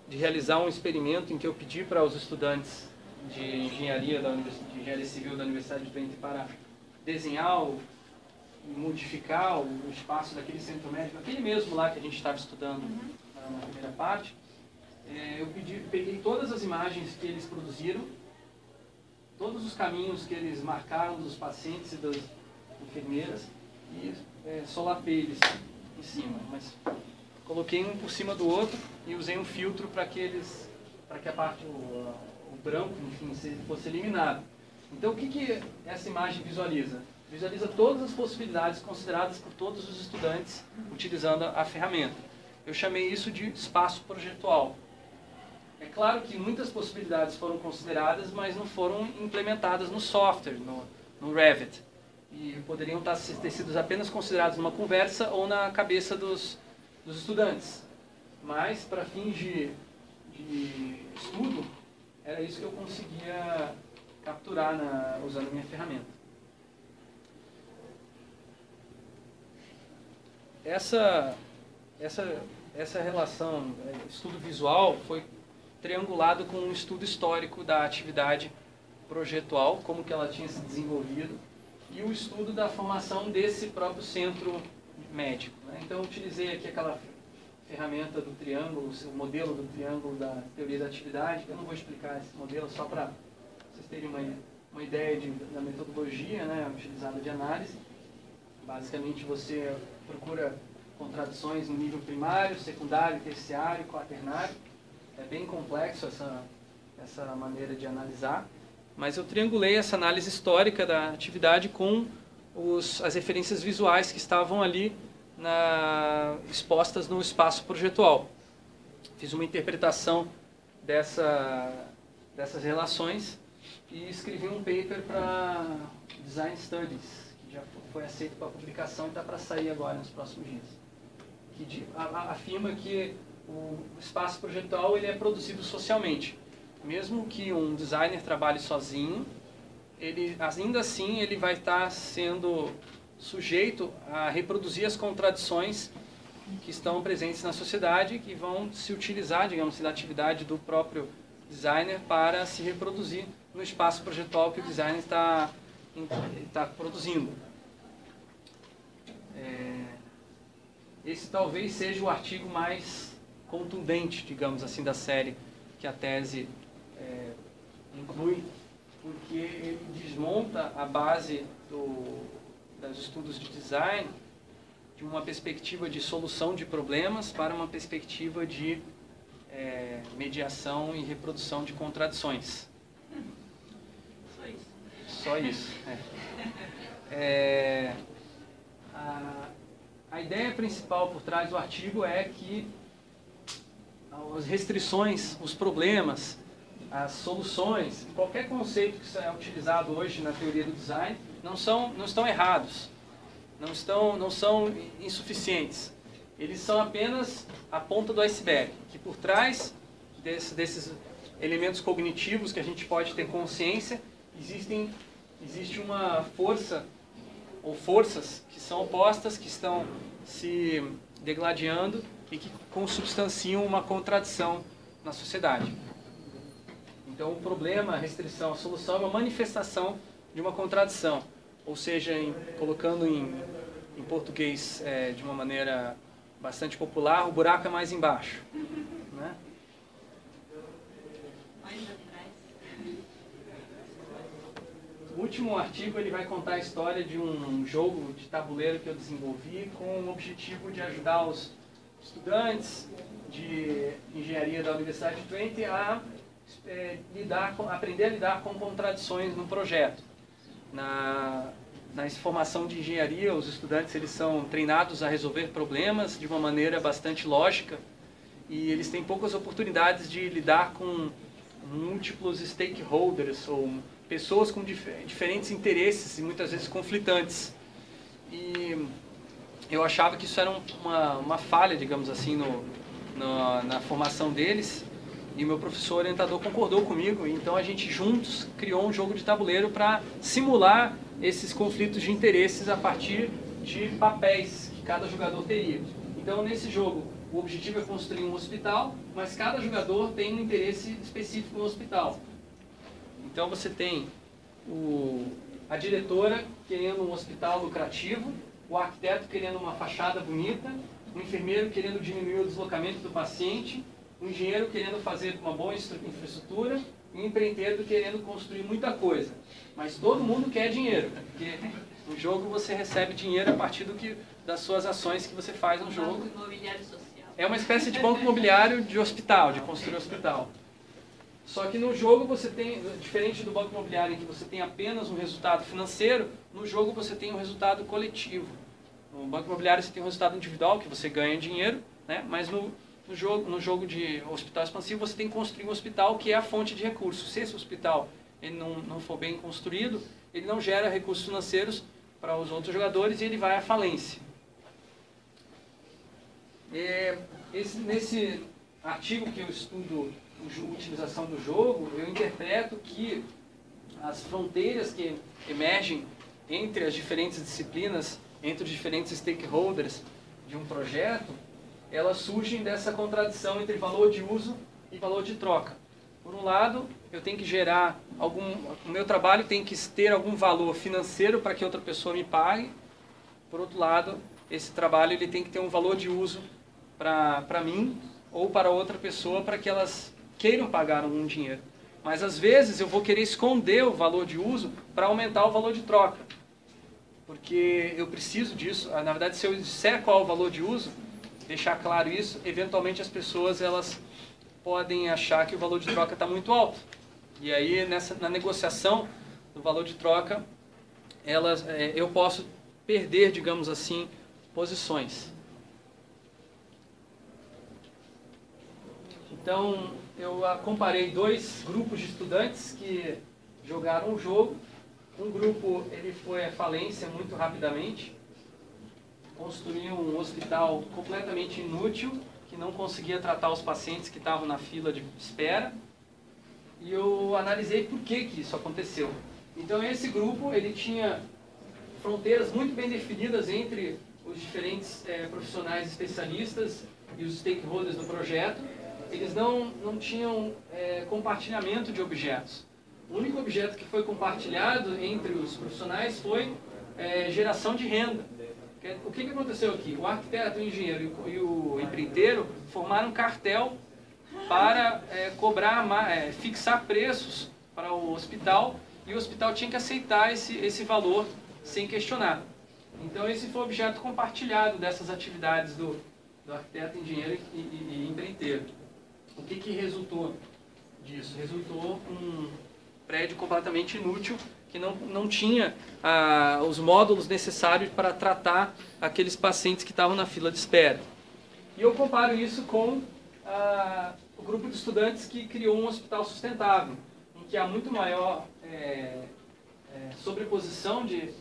de realizar um experimento em que eu pedi para os estudantes de engenharia, da de engenharia civil da Universidade de Twente para desenhar e modificar o espaço daquele centro médico, aquele mesmo lá que a gente estava estudando na primeira parte, é, eu pedi, peguei todas as imagens que eles produziram, todos os caminhos que eles marcaram dos pacientes e das enfermeiras e é, solapei eles em cima. Mas coloquei um por cima do outro e usei um filtro para que eles, para que a parte, o, o branco, enfim, fosse eliminado. Então o que, que essa imagem visualiza? Visualiza todas as possibilidades consideradas por todos os estudantes utilizando a ferramenta. Eu chamei isso de espaço projetual. É claro que muitas possibilidades foram consideradas, mas não foram implementadas no software, no, no Revit. E poderiam estar, ter sido apenas considerados numa conversa ou na cabeça dos, dos estudantes. Mas, para fins de, de estudo, era isso que eu conseguia capturar na, usando a minha ferramenta. Essa, essa, essa relação é, estudo visual foi triangulado com um estudo histórico da atividade projetual, como que ela tinha se desenvolvido, e o estudo da formação desse próprio centro médico. Né? Então, utilizei aqui aquela ferramenta do triângulo, o modelo do triângulo da teoria da atividade, eu não vou explicar esse modelo só para vocês terem uma, uma ideia de, da metodologia né, utilizada de análise. Basicamente, você procura contradições no nível primário, secundário, terciário, quaternário, é bem complexo essa, essa maneira de analisar, mas eu triangulei essa análise histórica da atividade com os, as referências visuais que estavam ali na, expostas no espaço projetual. Fiz uma interpretação dessa, dessas relações e escrevi um paper para Design Studies, que já foi aceito para publicação e está para sair agora nos próximos dias. Que afirma que o espaço projetual ele é produzido socialmente. Mesmo que um designer trabalhe sozinho, ele ainda assim ele vai estar sendo sujeito a reproduzir as contradições que estão presentes na sociedade que vão se utilizar, digamos, da atividade do próprio designer para se reproduzir no espaço projetual que o designer está, está produzindo. É, esse talvez seja o artigo mais contundente, digamos assim, da série que a tese é, inclui, porque ele desmonta a base do, dos estudos de design de uma perspectiva de solução de problemas para uma perspectiva de é, mediação e reprodução de contradições. Só isso. Só isso. É. É, a, a ideia principal por trás do artigo é que as restrições, os problemas, as soluções, qualquer conceito que é utilizado hoje na teoria do design, não, são, não estão errados, não, estão, não são insuficientes. Eles são apenas a ponta do iceberg, que por trás desse, desses elementos cognitivos que a gente pode ter consciência, existem, existe uma força ou forças que são opostas, que estão se degladiando e que consubstanciam uma contradição na sociedade. Então, o problema, a restrição, a solução é uma manifestação de uma contradição, ou seja, em, colocando em, em português é, de uma maneira bastante popular, o buraco é mais embaixo. Né? O último artigo ele vai contar a história de um jogo de tabuleiro que eu desenvolvi com o objetivo de ajudar os estudantes de engenharia da Universidade de Twente a é, lidar com, aprender a lidar com contradições no projeto. Na, na formação de engenharia, os estudantes eles são treinados a resolver problemas de uma maneira bastante lógica e eles têm poucas oportunidades de lidar com múltiplos stakeholders ou pessoas com dif diferentes interesses e muitas vezes conflitantes. E eu achava que isso era uma, uma falha, digamos assim, no, no, na formação deles. E meu professor orientador concordou comigo, então a gente juntos criou um jogo de tabuleiro para simular esses conflitos de interesses a partir de papéis que cada jogador teria. Então, nesse jogo, o objetivo é construir um hospital, mas cada jogador tem um interesse específico no hospital. Então, você tem o, a diretora querendo um hospital lucrativo, o arquiteto querendo uma fachada bonita, o enfermeiro querendo diminuir o deslocamento do paciente, o engenheiro querendo fazer uma boa infraestrutura e o empreiteiro querendo construir muita coisa. Mas todo mundo quer dinheiro, porque no jogo você recebe dinheiro a partir do que, das suas ações que você faz no jogo. Banco imobiliário social. É uma espécie de banco imobiliário de hospital, de construir hospital. Só que no jogo você tem, diferente do banco imobiliário em que você tem apenas um resultado financeiro, no jogo você tem um resultado coletivo. No banco imobiliário você tem um resultado individual, que você ganha dinheiro, né? mas no, no, jogo, no jogo de hospital expansivo você tem que construir um hospital que é a fonte de recursos. Se esse hospital ele não, não for bem construído, ele não gera recursos financeiros para os outros jogadores e ele vai à falência. É, esse, nesse artigo que eu estudo a utilização do jogo, eu interpreto que as fronteiras que emergem entre as diferentes disciplinas, entre os diferentes stakeholders de um projeto, elas surgem dessa contradição entre valor de uso e valor de troca. Por um lado, eu tenho que gerar algum, o meu trabalho tem que ter algum valor financeiro para que outra pessoa me pague. Por outro lado, esse trabalho ele tem que ter um valor de uso para mim ou para outra pessoa para que elas queiram pagar algum dinheiro. Mas às vezes eu vou querer esconder o valor de uso para aumentar o valor de troca. Porque eu preciso disso. Ah, na verdade, se eu disser qual é o valor de uso, deixar claro isso, eventualmente as pessoas elas podem achar que o valor de troca está muito alto. E aí, nessa, na negociação do valor de troca, elas, é, eu posso perder, digamos assim, posições. Então, eu comparei dois grupos de estudantes que jogaram o jogo. Um grupo ele foi à falência muito rapidamente, construiu um hospital completamente inútil, que não conseguia tratar os pacientes que estavam na fila de espera. E eu analisei por que, que isso aconteceu. Então esse grupo ele tinha fronteiras muito bem definidas entre os diferentes é, profissionais especialistas e os stakeholders do projeto. Eles não, não tinham é, compartilhamento de objetos. O único objeto que foi compartilhado entre os profissionais foi é, geração de renda. O que, que aconteceu aqui? O arquiteto, o engenheiro e o empreiteiro formaram um cartel para é, cobrar, é, fixar preços para o hospital e o hospital tinha que aceitar esse, esse valor sem questionar. Então esse foi o objeto compartilhado dessas atividades do, do arquiteto, engenheiro e, e, e empreiteiro. O que, que resultou disso? Resultou um prédio completamente inútil que não, não tinha ah, os módulos necessários para tratar aqueles pacientes que estavam na fila de espera. E eu comparo isso com ah, o grupo de estudantes que criou um hospital sustentável, em que há muito maior é, é, sobreposição de,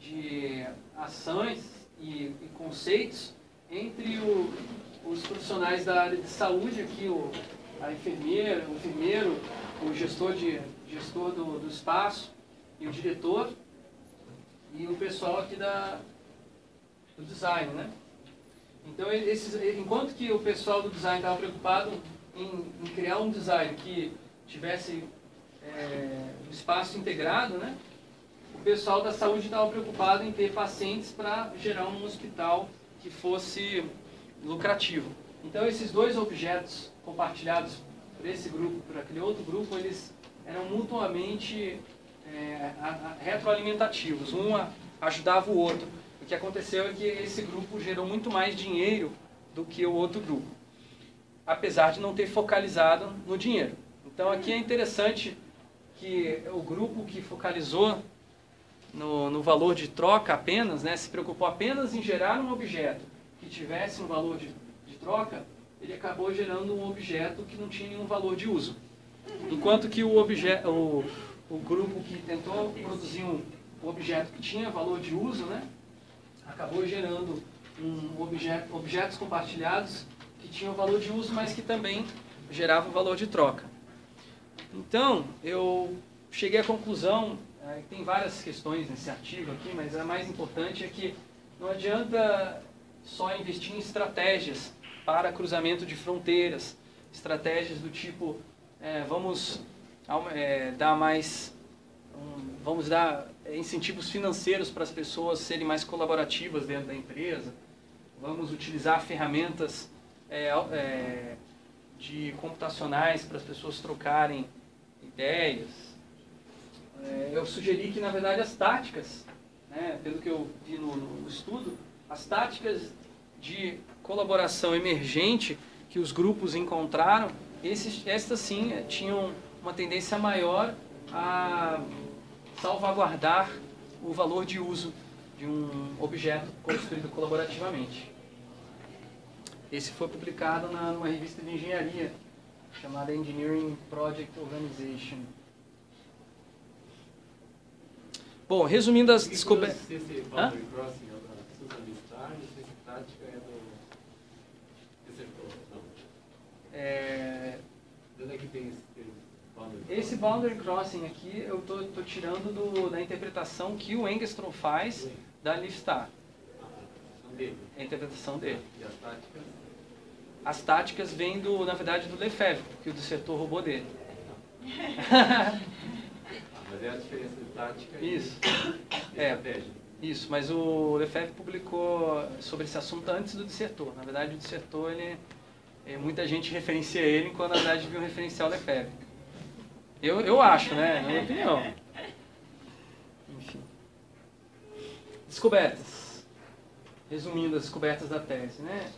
de ações e, e conceitos entre o, os profissionais da área de saúde, aqui o, a enfermeira, o enfermeiro, o gestor, de, gestor do, do espaço, e o diretor e o pessoal aqui da, do design, né? Então, esses, enquanto que o pessoal do design estava preocupado em, em, criar um design que tivesse é, um espaço integrado, né? o pessoal da saúde estava preocupado em ter pacientes para gerar um hospital que fosse lucrativo. Então esses dois objetos compartilhados por esse grupo, por aquele outro grupo, eles eram mutuamente é, retroalimentativos. Um ajudava o outro. O que aconteceu é que esse grupo gerou muito mais dinheiro do que o outro grupo, apesar de não ter focalizado no dinheiro. Então aqui é interessante que o grupo que focalizou no, no valor de troca apenas, né, se preocupou apenas em gerar um objeto que tivesse um valor de, de troca, ele acabou gerando um objeto que não tinha nenhum valor de uso. Enquanto que o, objeto, o, o grupo que tentou produzir um objeto que tinha valor de uso, né, acabou gerando um objeto, objetos compartilhados que tinham valor de uso, mas que também geravam valor de troca. Então, eu cheguei à conclusão, é, tem várias questões nesse artigo aqui, mas a mais importante é que não adianta só investir em estratégias para cruzamento de fronteiras, estratégias do tipo, é, vamos é, dar mais, um, vamos dar incentivos financeiros para as pessoas serem mais colaborativas dentro da empresa, vamos utilizar ferramentas é, é de computacionais para as pessoas trocarem ideias. Eu sugeri que, na verdade, as táticas, né, pelo que eu vi no, no estudo, as táticas de colaboração emergente que os grupos encontraram, esses, estas sim eh, tinham uma tendência maior a salvaguardar o valor de uso de um objeto construído colaborativamente. Esse foi publicado na, numa revista de engenharia chamada Engineering Project Organization. Bom, resumindo as descobertas. Esse boundary crossing é da Susan Listar e esse tática é do Desertor, não? É... De onde é que tem esse termo? Boundary Esse boundary crossing aqui eu tô, tô tirando do, da interpretação que o Engstrom faz da Liftar. É a interpretação dele. E as táticas? As táticas vêm, do, na verdade, do Lefebvre, que o dissertor roubou dele. Ah, mas é a diferença de tática Isso. e É. estratégia. Isso, mas o Lefebvre publicou sobre esse assunto antes do dissertor. Na verdade, o dissertor, ele, é, muita gente referencia ele, quando na verdade devia referenciar o Lefebvre. Eu, eu acho, né? Na minha opinião. Enfim. Descobertas. Resumindo as descobertas da tese, né?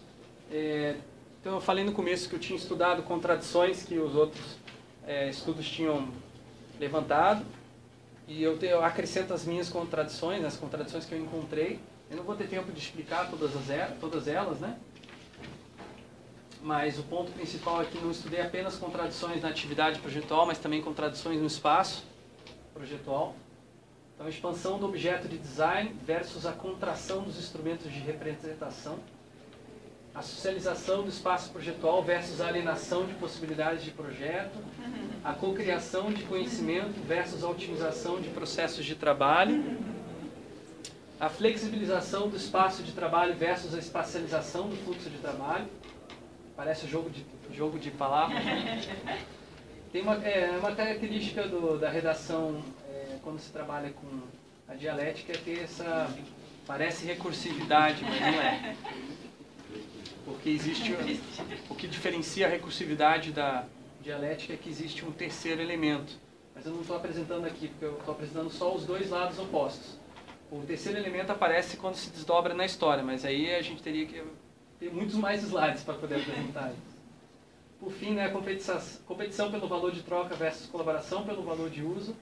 É, então, eu falei no começo que eu tinha estudado contradições que os outros é, estudos tinham levantado. E eu, tenho, eu acrescento as minhas contradições, as contradições que eu encontrei. Eu não vou ter tempo de explicar todas, as, todas elas, né? Mas o ponto principal é que não estudei apenas contradições na atividade projetual, mas também contradições no espaço projetual. Então, a expansão do objeto de design versus a contração dos instrumentos de representação. A socialização do espaço projetual versus a alienação de possibilidades de projeto. A cocriação de conhecimento versus a otimização de processos de trabalho. A flexibilização do espaço de trabalho versus a espacialização do fluxo de trabalho. Parece jogo de, jogo de palavras. Tem uma, é, uma característica do, da redação é, quando se trabalha com a dialética é ter essa. Parece recursividade, mas não é. Porque existe. O que diferencia a recursividade da dialética é que existe um terceiro elemento. Mas eu não estou apresentando aqui, porque eu estou apresentando só os dois lados opostos. O terceiro elemento aparece quando se desdobra na história, mas aí a gente teria que ter muitos mais slides para poder apresentar. Por fim, né, a competição, competição pelo valor de troca versus colaboração pelo valor de uso,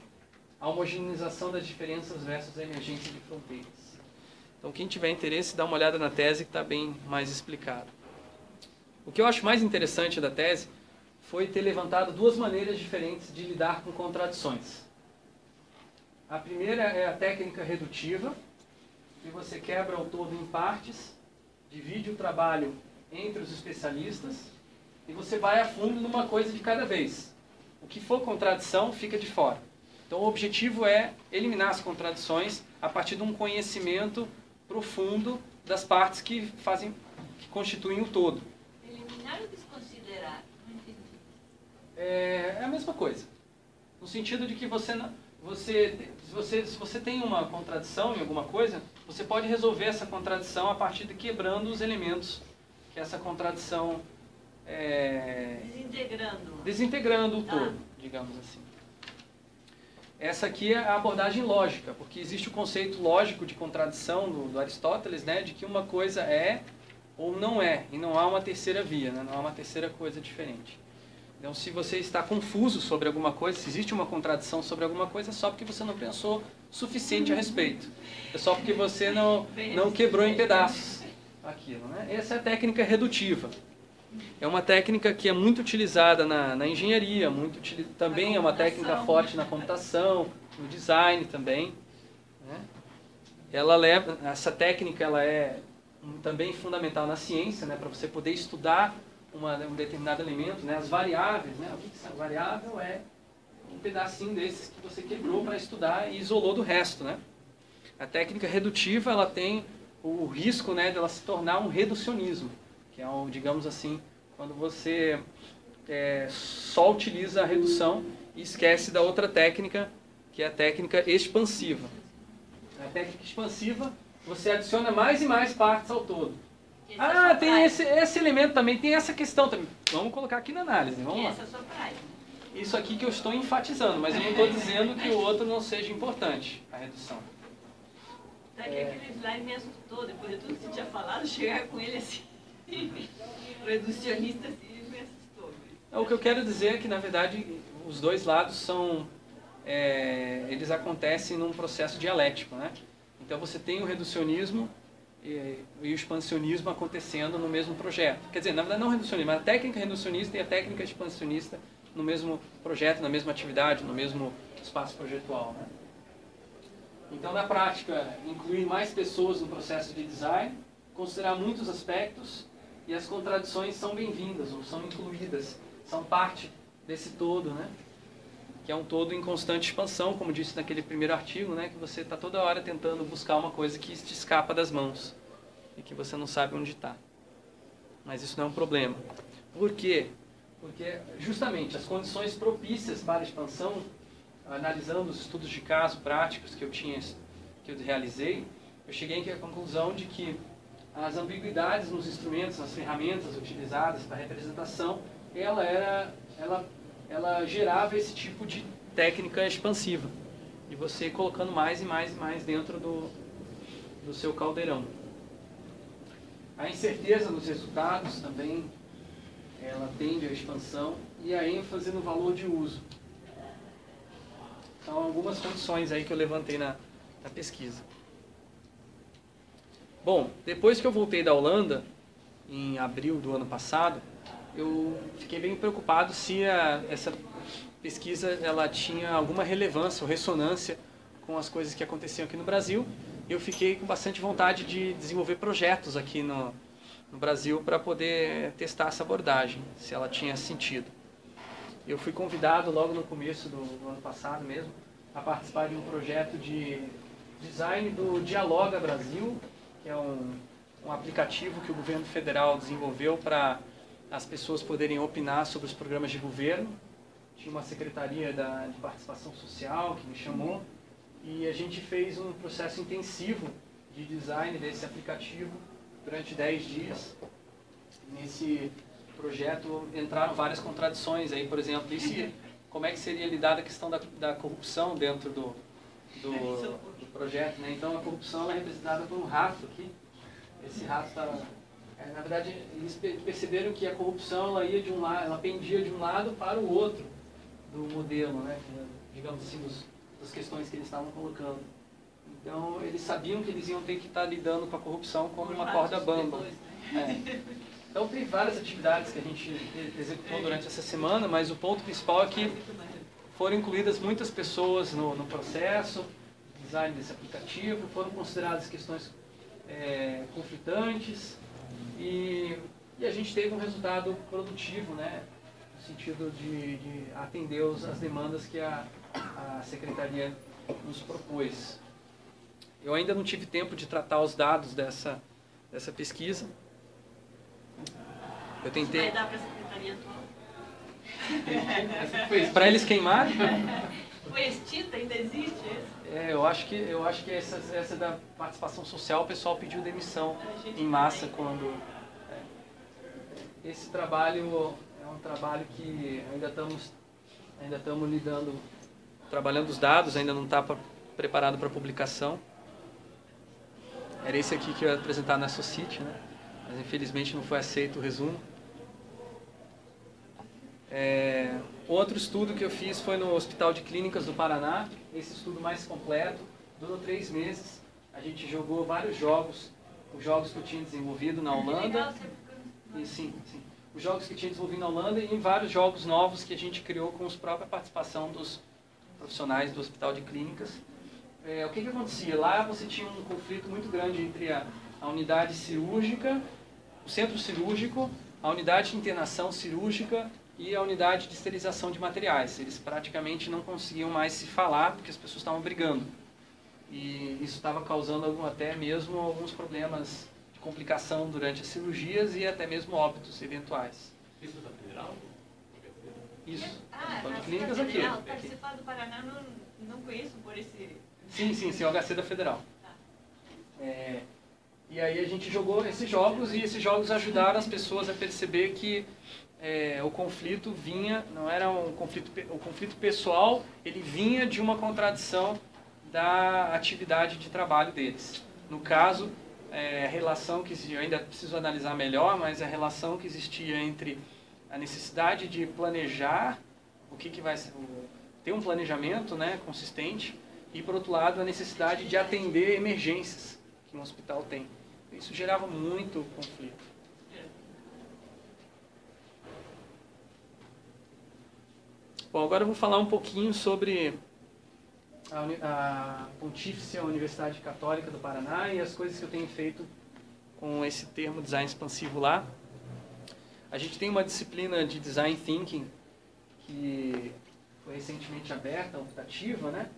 a homogeneização das diferenças versus a emergência de fronteiras. Então, quem tiver interesse, dá uma olhada na tese que está bem mais explicado. O que eu acho mais interessante da tese foi ter levantado duas maneiras diferentes de lidar com contradições. A primeira é a técnica redutiva, que você quebra o todo em partes, divide o trabalho entre os especialistas e você vai a fundo numa coisa de cada vez. O que for contradição fica de fora. Então o objetivo é eliminar as contradições a partir de um conhecimento profundo das partes que fazem que constituem o todo. Eliminar ou desconsiderar? Não entendi. É, é a mesma coisa. No sentido de que você você, se, você, se você tem uma contradição em alguma coisa, você pode resolver essa contradição a partir de quebrando os elementos que essa contradição é, Desintegrando. desintegrando o Tá. todo, digamos assim. Essa aqui é a abordagem lógica, porque existe o conceito lógico de contradição do, do Aristóteles, né, de que uma coisa é ou não é, e não há uma terceira via, né, não há uma terceira coisa diferente. Então, se você está confuso sobre alguma coisa, se existe uma contradição sobre alguma coisa, é só porque você não pensou suficiente a respeito. É só porque você não, não quebrou em pedaços aquilo. Né? Essa é a técnica redutiva. É uma técnica que é muito utilizada na, na engenharia, muito também é uma técnica forte na computação, no design também. né? Ela leva, essa técnica ela é também fundamental na ciência, né, para você poder estudar uma, um determinado elemento, né, as variáveis, né, o que, que são? Variável é um pedacinho desses que você quebrou para estudar e isolou do resto, né? A técnica redutiva ela tem o risco, né, dela se tornar um reducionismo, que é um, digamos assim, quando você é, só utiliza a redução e esquece da outra técnica, que é a técnica expansiva. A técnica expansiva, você adiciona mais e mais partes ao todo. É Ah, tem esse, esse elemento também, tem essa questão também. Vamos colocar aqui na análise, vamos lá. Essa é a sua praia. Isso aqui que eu estou enfatizando, mas eu não estou dizendo que o outro não seja importante, a redução. Que É. aquele slide me assustou, depois de tudo que você tinha falado, chegar com ele assim, reducionista assim, me assustou. O que eu quero dizer é que, na verdade, os dois lados são... é, eles acontecem num processo dialético, né? Então você tem o reducionismo e, e o expansionismo acontecendo no mesmo projeto. Quer dizer, na verdade não o reducionismo, mas a técnica reducionista e a técnica expansionista no mesmo projeto, na mesma atividade, no mesmo espaço projetual, né? Então, na prática, incluir mais pessoas no processo de design, considerar muitos aspectos e as contradições são bem-vindas ou são incluídas, são parte desse todo, né? Que é um todo em constante expansão, como disse naquele primeiro artigo, né? Que você está toda hora tentando buscar uma coisa que te escapa das mãos e que você não sabe onde está. Mas isso não é um problema. Por quê? Porque justamente as condições propícias para a expansão analisando os estudos de caso práticos que eu tinha que eu realizei, eu cheguei à conclusão de que as ambiguidades nos instrumentos, nas ferramentas utilizadas para representação, ela era ela ela gerava esse tipo de técnica expansiva, de você colocando mais e mais e mais dentro do do seu caldeirão. A incerteza nos resultados também ela tende à expansão e a ênfase no valor de uso. São algumas condições aí que eu levantei na, na pesquisa. Bom, depois que eu voltei da Holanda, em abril do ano passado, eu fiquei bem preocupado se a, essa pesquisa ela tinha alguma relevância ou ressonância com as coisas que aconteciam aqui no Brasil. Eu fiquei com bastante vontade de desenvolver projetos aqui no, no Brasil para poder testar essa abordagem, se ela tinha sentido. Eu fui convidado logo no começo do, do ano passado mesmo a participar de um projeto de design do Dialoga Brasil, que é um, um aplicativo que o governo federal desenvolveu para as pessoas poderem opinar sobre os programas de governo. Tinha uma secretaria da, de participação social que me chamou e a gente fez um processo intensivo de design desse aplicativo durante 10 dias. Nesse projeto entraram várias contradições aí, por exemplo, e se, como é que seria lidada a questão da, da corrupção dentro do, do, do projeto, né? Então a corrupção é representada por um rato aqui. Esse rato está é, na verdade, eles pe- perceberam que a corrupção ela ia de um lado, ela pendia de um lado para o outro do modelo, né? digamos assim, dos, das questões que eles estavam colocando. Então, eles sabiam que eles iam ter que estar lidando com a corrupção como uma corda bamba. né? É. Então, tem várias atividades que a gente executou durante essa semana, mas o ponto principal é que foram incluídas muitas pessoas no, no processo, design desse aplicativo, foram consideradas questões é, conflitantes e, e a gente teve um resultado produtivo, né, no sentido de, de atender os- as demandas que a, a secretaria nos propôs. Eu ainda não tive tempo de tratar os dados dessa, dessa pesquisa. Eu tentei. Vai dar para a secretaria atual. Para eles queimarem? Foi extinta, ainda existe esse? É, eu acho que, eu acho que essa, essa da participação social, o pessoal pediu demissão em massa também. quando... é. Esse trabalho é um trabalho que ainda estamos, ainda estamos lidando, trabalhando os dados, ainda não está preparado para publicação. Era esse aqui que eu ia apresentar na Society, né? Mas infelizmente não foi aceito o resumo. É, outro estudo que eu fiz foi no Hospital de Clínicas do Paraná. Esse estudo mais completo durou três meses. A gente jogou vários jogos, os jogos que eu tinha desenvolvido na Holanda. E sim, sim. Os jogos que tinha desenvolvido na Holanda e em vários jogos novos que a gente criou com a própria participação dos profissionais do Hospital de Clínicas. É, o que, que acontecia? Lá você tinha um conflito muito grande entre a, a unidade cirúrgica, o centro cirúrgico, a unidade de internação cirúrgica e a unidade de esterilização de materiais. Eles praticamente não conseguiam mais se falar porque as pessoas estavam brigando. E isso estava causando algum, até mesmo alguns problemas de complicação durante as cirurgias e até mesmo óbitos eventuais. Isso da federal? Isso. Ah, na Clínicas aqui. Federal, participar do Paraná não, não conheço por esse... Sim, sim, sim, o HC da Federal. É, e aí a gente jogou esses jogos e esses jogos ajudaram as pessoas a perceber que é, o conflito vinha, não era um conflito, o conflito pessoal, ele vinha de uma contradição da atividade de trabalho deles. No caso, é, a relação que existia, eu ainda preciso analisar melhor, mas a relação que existia entre a necessidade de planejar o que, que vai ser, ter um planejamento né, consistente e, por outro lado, a necessidade de atender emergências que um hospital tem. Isso gerava muito conflito. Bom, agora eu vou falar um pouquinho sobre a, a Pontífice Universidade Católica do Paraná e as coisas que eu tenho feito com esse termo design expansivo lá. A gente tem uma disciplina de design thinking que foi recentemente aberta, optativa, né?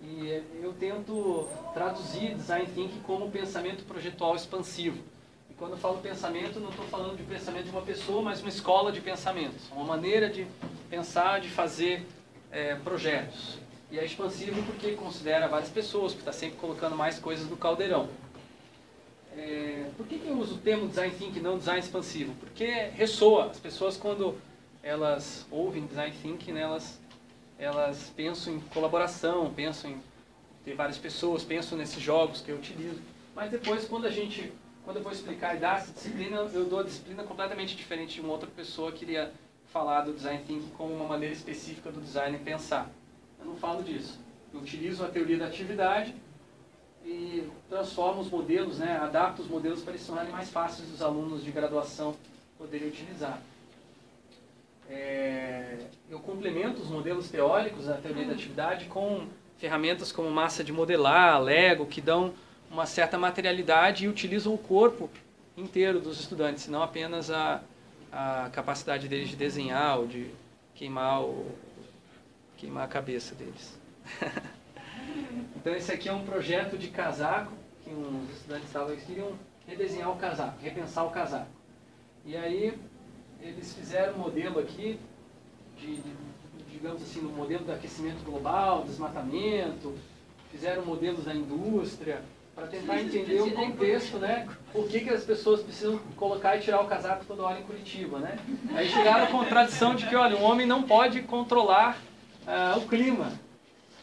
E eu tento traduzir design thinking como pensamento projetual expansivo. E quando eu falo pensamento, não estou falando de pensamento de uma pessoa, mas uma escola de pensamentos, uma maneira de pensar, de fazer eh, projetos. E é expansivo porque considera várias pessoas, porque está sempre colocando mais coisas no caldeirão. É, por que, que eu uso o termo design thinking não design expansivo? Porque ressoa. As pessoas, quando elas ouvem design thinking, elas, elas pensam em colaboração, pensam em ter várias pessoas, pensam nesses jogos que eu utilizo. Mas depois, quando a gente, quando eu vou explicar e dar essa disciplina, eu dou a disciplina completamente diferente de uma outra pessoa que iria falar do design thinking como uma maneira específica do design pensar. Eu não falo disso. Eu utilizo a teoria da atividade e transformo os modelos, né, adapto os modelos para eles tornarem mais fáceis dos alunos de graduação poderem utilizar. É, eu complemento os modelos teóricos da teoria da atividade com ferramentas como massa de modelar, Lego, que dão uma certa materialidade e utilizam o corpo inteiro dos estudantes, não apenas a, a capacidade deles de desenhar ou de queimar, o, queimar a cabeça deles. Então esse aqui é um projeto de casaco que uns estudantes eles queriam redesenhar o casaco, repensar o casaco. E aí eles fizeram um modelo aqui de, de digamos assim, no modelo do aquecimento global, desmatamento, fizeram modelos da indústria para tentar entender o contexto, né? Por que, que as pessoas precisam colocar e tirar o casaco toda hora em Curitiba, né? Aí chegaram à contradição de que, olha, um homem não pode controlar ah, o clima.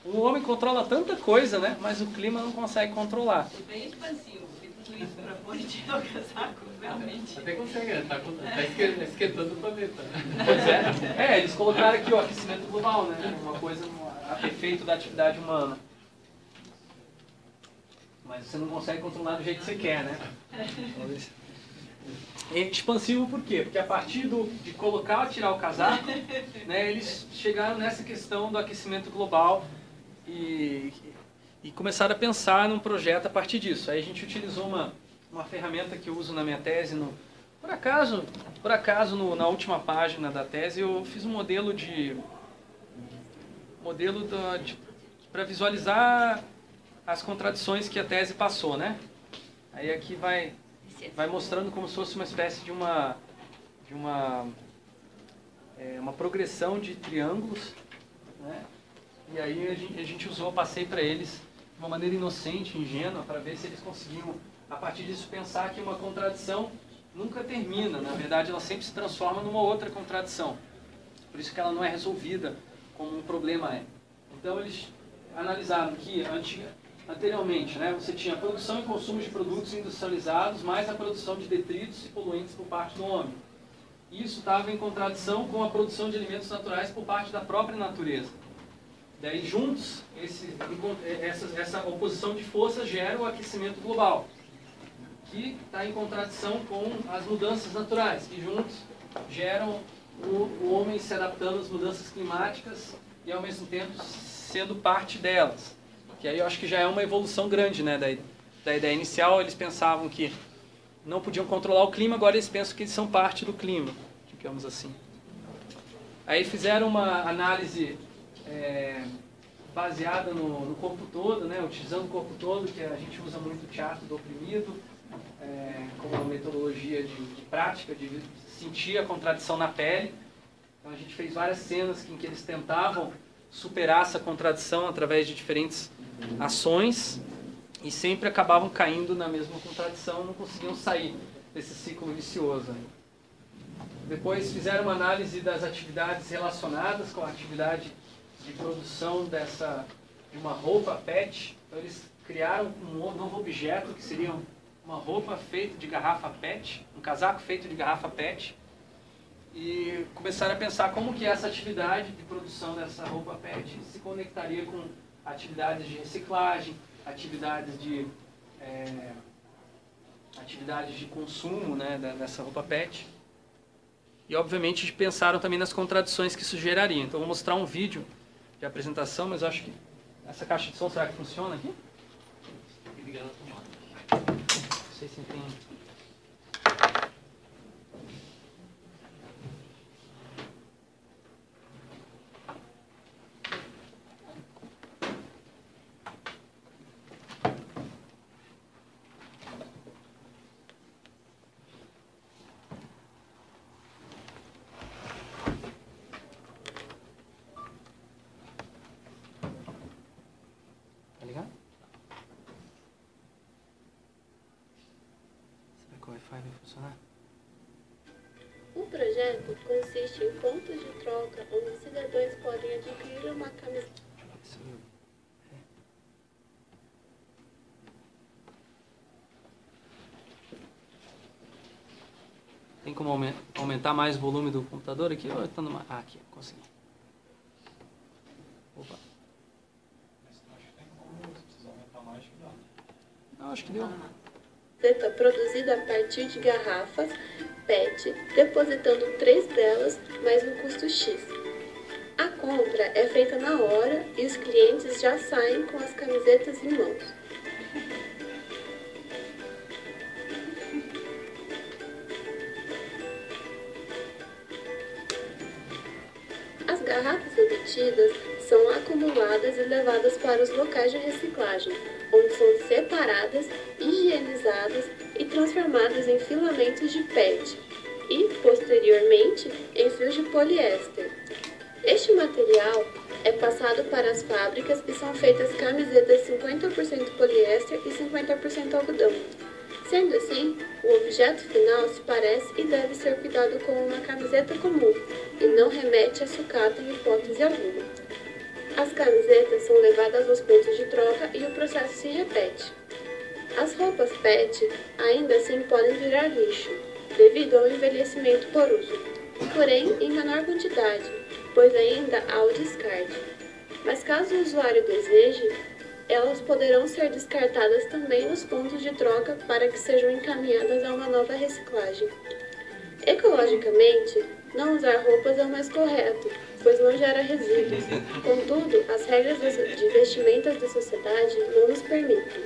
O homem controla tanta coisa, né? Mas o clima não consegue controlar. É bem expansivo, tudo isso para pôr e tirar o casaco, realmente. Até consegue, né? Tá, tá esque- esquentando o planeta. né? Pois é. É, eles colocaram aqui o aquecimento global, né? Uma coisa um, a efeito da atividade humana. Mas você não consegue controlar do jeito que você quer, né? É expansivo por quê? Porque a partir do, de colocar ou tirar o casaco, né, eles chegaram nessa questão do aquecimento global e, e começaram a pensar num projeto a partir disso. Aí a gente utilizou uma, uma ferramenta que eu uso na minha tese. No, por acaso, por acaso no- na última página da tese eu fiz um modelo de modelo para visualizar as contradições que a tese passou, né? Aí aqui vai vai mostrando como se fosse uma espécie de uma de uma é, uma progressão de triângulos, né? E aí a gente, a gente usou, passei para eles de uma maneira inocente, ingênua, para ver se eles conseguiam, a partir disso, pensar que uma contradição nunca termina. Na verdade, ela sempre se transforma numa outra contradição. Por isso que ela não é resolvida como um problema é. Então eles analisaram que anteriormente né, você tinha a produção e consumo de produtos industrializados, mais a produção de detritos e poluentes por parte do homem. Isso estava em contradição com a produção de alimentos naturais por parte da própria natureza. Daí, juntos, esse, essa, essa oposição de forças gera o aquecimento global, que está em contradição com as mudanças naturais, que juntos geram o, o homem se adaptando às mudanças climáticas e, ao mesmo tempo, sendo parte delas. Que aí eu acho que já é uma evolução grande né, da, da ideia inicial. Eles pensavam que não podiam controlar o clima, agora eles pensam que eles são parte do clima, digamos assim. Aí fizeram uma análise é, baseada no, no, corpo todo, né, utilizando o corpo todo, que a gente usa muito o teatro do oprimido, é, como uma metodologia de, de, prática, de sentir a contradição na pele. Então a gente fez várias cenas em que eles tentavam superar essa contradição através de diferentes ações e sempre acabavam caindo na mesma contradição, não conseguiam sair desse ciclo vicioso. Depois fizeram uma análise das atividades relacionadas com a atividade de produção dessa de uma roupa PET. Então eles criaram um novo objeto que seria uma roupa feita de garrafa PET, um casaco feito de garrafa PET, e começaram a pensar como que essa atividade de produção dessa roupa PET se conectaria com atividades de reciclagem, atividades de é, atividades de consumo né, dessa roupa PET. E obviamente pensaram também nas contradições que isso geraria. Então vou mostrar um vídeo de apresentação, mas acho que essa caixa de som será que funciona aqui? Não sei se tem O projeto consiste em pontos de troca onde cidadãos podem adquirir uma camiseta. Tem como aumentar mais o volume do computador aqui? Ou tá numa... Ah, aqui, consegui. Opa. Não, acho que deu camiseta produzida a partir de garrafas PET, depositando três delas mais um custo X. A compra é feita na hora e os clientes já saem com as camisetas em mãos. As garrafas obtidas são acumuladas e levadas para os locais de reciclagem, onde são separadas, higienizadas e transformadas em filamentos de PET e, posteriormente, em fios de poliéster. Este material é passado para as fábricas e são feitas camisetas 50% poliéster e 50% algodão. Sendo assim, o objeto final se parece e deve ser cuidado como uma camiseta comum e não remete a sucata em hipótese alguma. As camisetas são levadas aos pontos de troca e o processo se repete. As roupas PET ainda assim podem virar lixo, devido ao envelhecimento por uso, porém em menor quantidade, pois ainda há o descarte. Mas caso o usuário deseje, elas poderão ser descartadas também nos pontos de troca para que sejam encaminhadas a uma nova reciclagem. Ecologicamente, não usar roupas é o mais correto, pois não gera resíduos. Contudo, as regras de vestimentas da sociedade não nos permitem.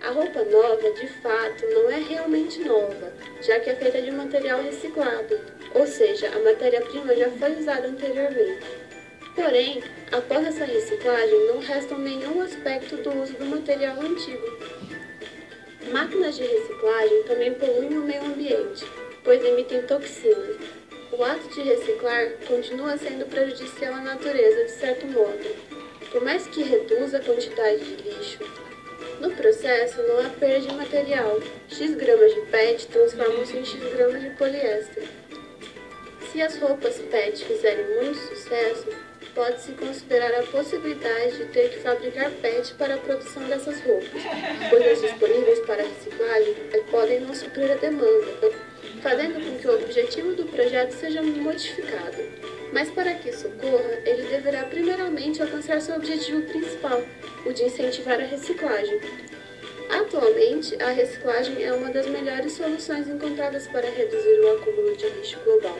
A roupa nova, de fato, não é realmente nova, já que é feita de material reciclado, ou seja, a matéria-prima já foi usada anteriormente. Porém, após essa reciclagem, não restam nenhum aspecto do uso do material antigo. Máquinas de reciclagem também poluem o meio ambiente, pois emitem toxinas, o ato de reciclar continua sendo prejudicial à natureza, de certo modo. mas que reduz a quantidade de lixo. No processo, não há perda de material. X gramas de PET transformam-se em X gramas de poliéster. Se as roupas PET fizerem muito sucesso, pode-se considerar a possibilidade de ter que fabricar PET para a produção dessas roupas, pois as disponíveis para reciclagem eh, podem não suprir a demanda, fazendo com que o objetivo do projeto seja modificado. Mas para que isso ocorra, ele deverá primeiramente alcançar seu objetivo principal, o de incentivar a reciclagem. Atualmente, a reciclagem é uma das melhores soluções encontradas para reduzir o acúmulo de lixo global.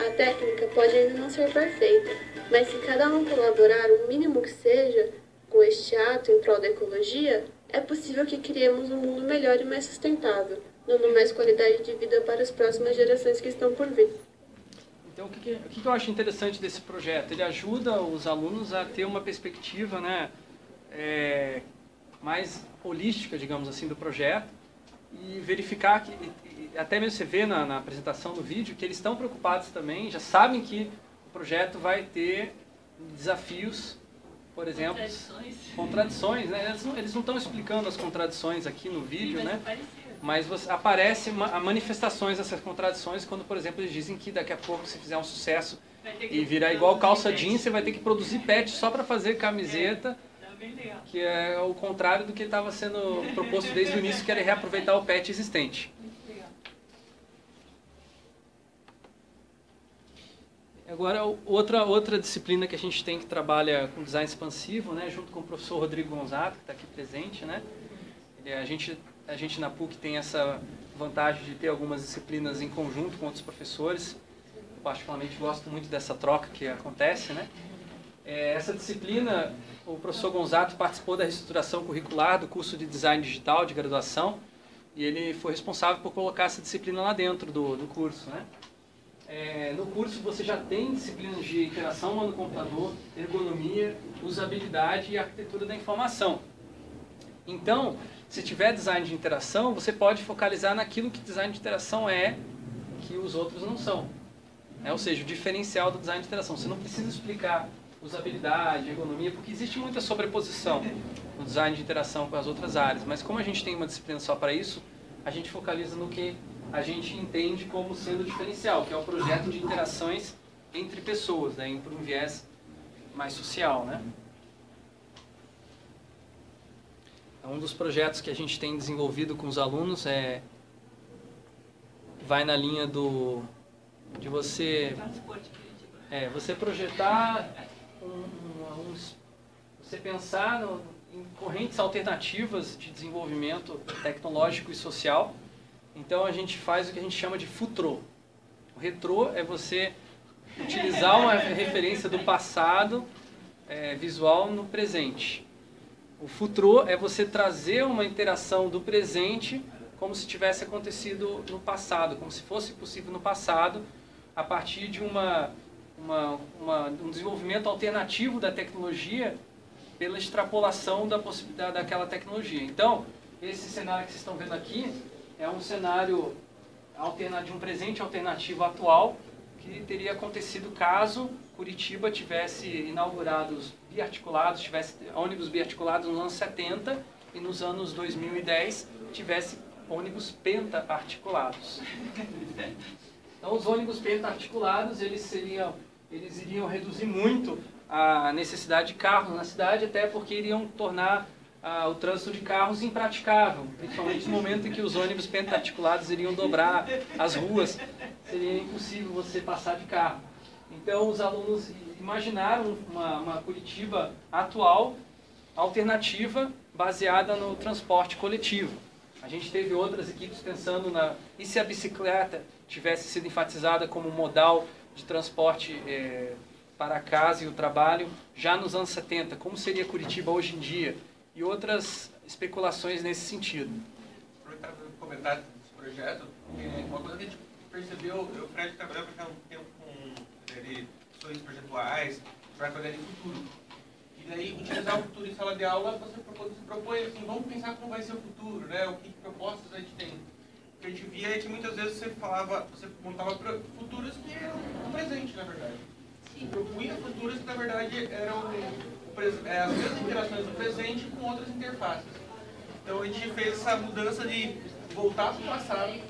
A técnica pode ainda não ser perfeita, mas se cada um colaborar o mínimo que seja com este ato em prol da ecologia, é possível que criemos um mundo melhor e mais sustentável, dando mais qualidade de vida para as próximas gerações que estão por vir. Então, o que, que, o que, que eu acho interessante desse projeto? Ele ajuda os alunos a ter uma perspectiva né, é, mais holística, digamos assim, do projeto e verificar que, até mesmo você vê na, na apresentação do vídeo, que eles estão preocupados também, já sabem que o projeto vai ter desafios, por exemplo, Contradições. contradições, né? Eles não, eles não estão explicando as contradições aqui no vídeo, Sim, né? parecia. Mas você, aparece ma- manifestações dessas contradições quando, por exemplo, eles dizem que daqui a pouco, se fizer um sucesso e virar igual calça jeans, você vai ter que produzir pet só para fazer camiseta, legal. que é o contrário do que estava sendo proposto desde o início, que era reaproveitar o pet existente. Agora, outra, outra disciplina que a gente tem que trabalha com design expansivo, né, junto com o professor Rodrigo Gonzato, que está aqui presente, né, a, gente, a gente na PUC tem essa vantagem de ter algumas disciplinas em conjunto com outros professores. Eu particularmente gosto muito dessa troca que acontece, né. É, essa disciplina, o professor Gonzato participou da reestruturação curricular do curso de design digital de graduação e ele foi responsável por colocar essa disciplina lá dentro do, do curso, né. É, no curso você já tem disciplinas de interação humano computador, ergonomia, usabilidade e arquitetura da informação. Então, se tiver design de interação, você pode focalizar naquilo que design de interação é, que os outros não são. É, ou seja, o diferencial do design de interação. Você não precisa explicar usabilidade, ergonomia, porque existe muita sobreposição no design de interação com as outras áreas. Mas como a gente tem uma disciplina só para isso, a gente focaliza no que a gente entende como sendo diferencial, que é o projeto de interações entre pessoas, né, para um viés mais social, né? Um dos projetos que a gente tem desenvolvido com os alunos é vai na linha do de você é, você projetar um, um- você pensar no- em correntes alternativas de desenvolvimento tecnológico e social. Então a gente faz o que a gente chama de futrô. O retrô é você utilizar uma referência do passado é, visual no presente. O futrô é você trazer uma interação do presente como se tivesse acontecido no passado, como se fosse possível no passado, a partir de uma, uma, uma- um desenvolvimento alternativo da tecnologia pela extrapolação da possibilidade daquela tecnologia. Então, esse cenário que vocês estão vendo aqui é um cenário de um presente alternativo atual que teria acontecido caso Curitiba tivesse inaugurado biarticulados, tivesse ônibus biarticulados nos anos 70 e nos anos 2010 tivesse ônibus penta-articulados. Então, os ônibus penta-articulados, eles seriam, eles iriam reduzir muito a necessidade de carros na cidade, até porque iriam tornar ah, o trânsito de carros impraticável, principalmente no momento em que os ônibus penta-articulados iriam dobrar as ruas, seria impossível você passar de carro. Então, os alunos imaginaram uma, uma Curitiba atual, alternativa, baseada no transporte coletivo. A gente teve outras equipes pensando na. E se a bicicleta tivesse sido enfatizada como modal de transporte eh, para a casa e o trabalho já nos anos 70? Como seria Curitiba hoje em dia? E outras especulações nesse sentido. aproveitar para comentar desse projeto, é, uma coisa que a gente percebeu, eu, o Fred trabalhou já há um tempo com ele, questões projetuais, para olhar de futuro. E daí, utilizar o futuro em sala de aula, você propõe, se propõe assim, vamos pensar como vai ser o futuro, né? O que, que propostas a gente tem. O que a gente via é que muitas vezes você falava, você montava futuros que eram o presente, na verdade. Você propunha futuros que, na verdade, eram é, as mesmas interações do presente com outras interfaces. Então a gente fez essa mudança de voltar para o passado,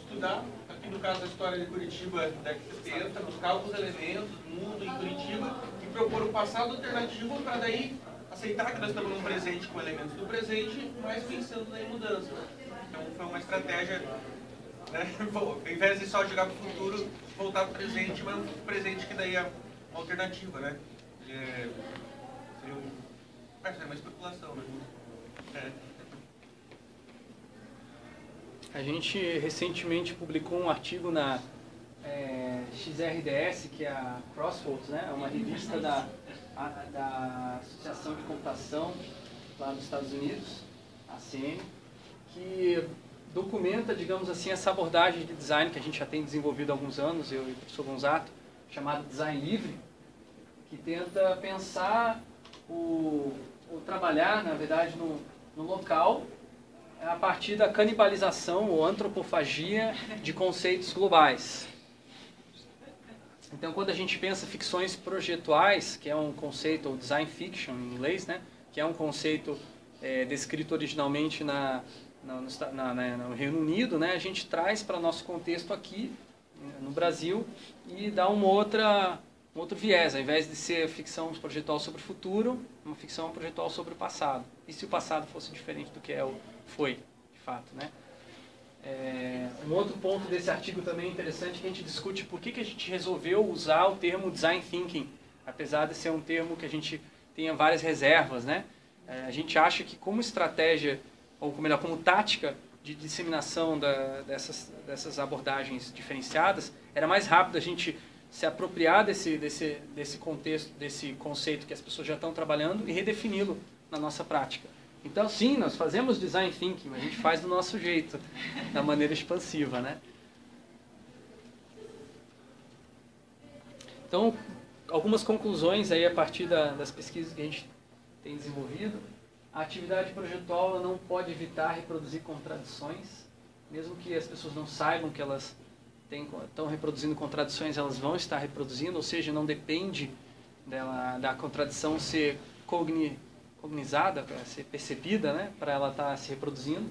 estudar, aqui no caso a história de Curitiba da de 70, buscar alguns elementos do mundo em Curitiba e propor um passado alternativo para daí aceitar que nós estamos num presente com elementos do presente, mas pensando em mudança. Então foi uma estratégia, né? Bom, ao invés de só jogar para o futuro, voltar para o presente, mas um presente que daí é uma alternativa, né? É, seria um, seria uma especulação, né? É. A gente recentemente publicou um artigo na é, XRDS, que é a Crossroads, né? É uma revista da, a- da Associação de Computação lá dos Estados Unidos, ACM, que documenta, digamos assim, essa abordagem de design que a gente já tem desenvolvido há alguns anos, eu e o professor Gonzato, chamado Design Livre, que tenta pensar o, o trabalhar, na verdade, no, no local a partir da canibalização ou antropofagia de conceitos globais. Então, quando a gente pensa ficções projetuais, que é um conceito, ou design fiction em inglês, né, que é um conceito é, descrito originalmente na, na, na- né, no Reino Unido, né, a gente traz para nosso contexto aqui, no Brasil, e dá uma outra, um outro viés. Ao invés de ser ficção projetual sobre o futuro, uma ficção projetual sobre o passado. E se o passado fosse diferente do que é o foi, de fato, né? É, um outro ponto desse artigo também interessante é que a gente discute por que, que a gente resolveu usar o termo design thinking, apesar de ser um termo que a gente tenha várias reservas, né? É, a gente acha que como estratégia, ou melhor, como tática de disseminação da, dessas, dessas abordagens diferenciadas, era mais rápido a gente se apropriar desse, desse, desse contexto, desse conceito que as pessoas já estão trabalhando e redefini-lo na nossa prática. Então, sim, nós fazemos design thinking, mas a gente faz do nosso jeito, da maneira expansiva, né? Então, algumas conclusões aí a partir da- das pesquisas que a gente tem desenvolvido. A atividade projetual não pode evitar reproduzir contradições, mesmo que as pessoas não saibam que elas têm- estão reproduzindo contradições, elas vão estar reproduzindo, ou seja, não depende dela, da contradição ser cogni, cognizada, ser percebida, né, para ela estar se reproduzindo.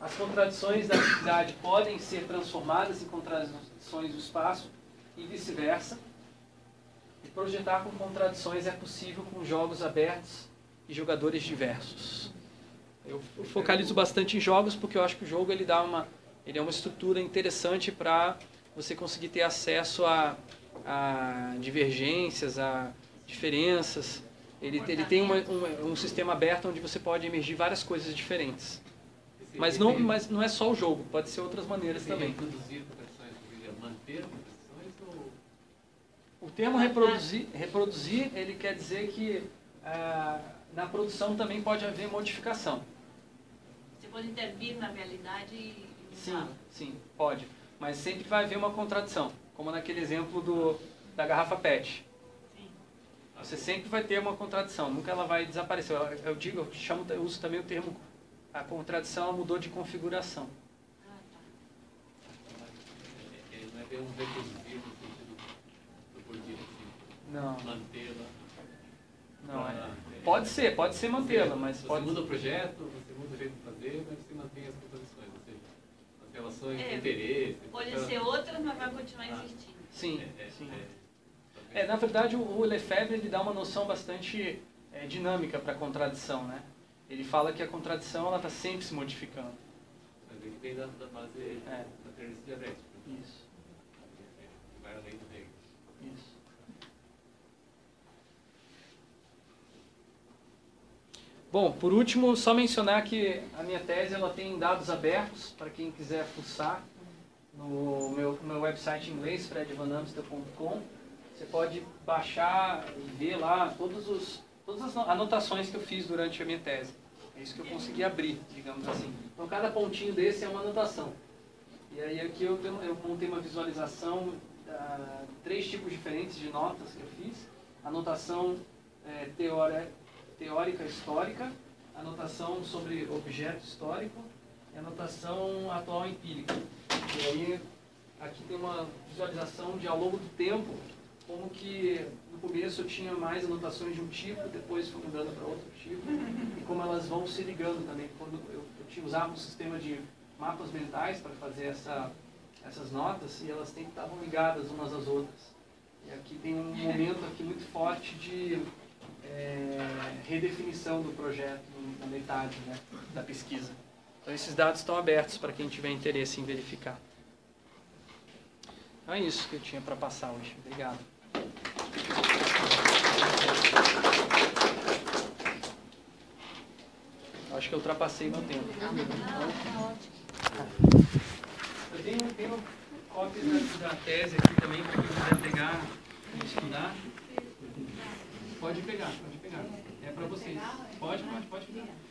As contradições da atividade podem ser transformadas em contradições do espaço e vice-versa. E projetar com contradições é possível com jogos abertos e jogadores diversos. Eu focalizo bastante em jogos porque eu acho que o jogo ele dá uma, ele é uma estrutura interessante para você conseguir ter acesso a, a divergências, a diferenças. Ele, ele tem uma, um, um sistema aberto onde você pode emergir várias coisas diferentes. Mas não, mas não é só o jogo, pode ser outras maneiras também. O termo reproduzir, reproduzir ele quer dizer que ah, na produção também pode haver modificação. Você pode intervir na realidade e Sim, mudá-la. sim, pode. Mas sempre vai haver uma contradição, como naquele exemplo do, da garrafa PET. Sim. Você sempre vai ter uma contradição, nunca ela vai desaparecer. Eu, eu digo, eu, chamo, eu uso também o termo, a contradição ela mudou de configuração. Ah, tá. é, é, não é bem um do assim, Não, mantê-la. não é. Ah, Pode ser, pode ser mantê-la, mas você pode... muda o projeto, você muda o jeito de fazer, mas você mantém as contradições, ou seja, relações É, de interesse. Pode aquela- ser outra, mas vai continuar Ah. existindo. Sim, É, é, sim. é, É, na verdade, o, o Lefebvre ele dá uma noção bastante é, dinâmica para a contradição, né? Ele fala que a contradição ela está sempre se modificando. Mas ele vem da, da base É. da teoria dialética, Isso, que vai além do Hegel. isso. Bom, por último, só mencionar que a minha tese ela tem dados abertos para quem quiser fuçar no meu, meu website em inglês, fredvanamstel.com. Você pode baixar e ver lá todos os, todas as anotações que eu fiz durante a minha tese. É isso que eu consegui abrir, digamos assim. Então, cada pontinho desse é uma anotação. E aí aqui eu, eu montei uma visualização ah, três tipos diferentes de notas que eu fiz. Anotação eh, teórica, teórica histórica, anotação sobre objeto histórico e anotação atual empírica. E aí aqui tem uma visualização de ao longo do tempo como que no começo eu tinha mais anotações de um tipo, depois fui mudando para outro tipo, e como elas vão se ligando também. Quando eu, eu usava um sistema de mapas mentais para fazer essa, essas notas, e elas sempre estavam ligadas umas às outras. E aqui tem um momento aqui muito forte de é, redefinição do projeto na metade né, da pesquisa. Então esses dados estão abertos para quem tiver interesse em verificar. Então é isso que eu tinha para passar hoje. Obrigado. Acho que eu ultrapassei meu tempo. Eu tenho, tenho cópias da, da tese aqui também, para quem quiser pegar e estudar. Pode pegar, pode pegar. É para vocês. Pode, pode, pode pegar.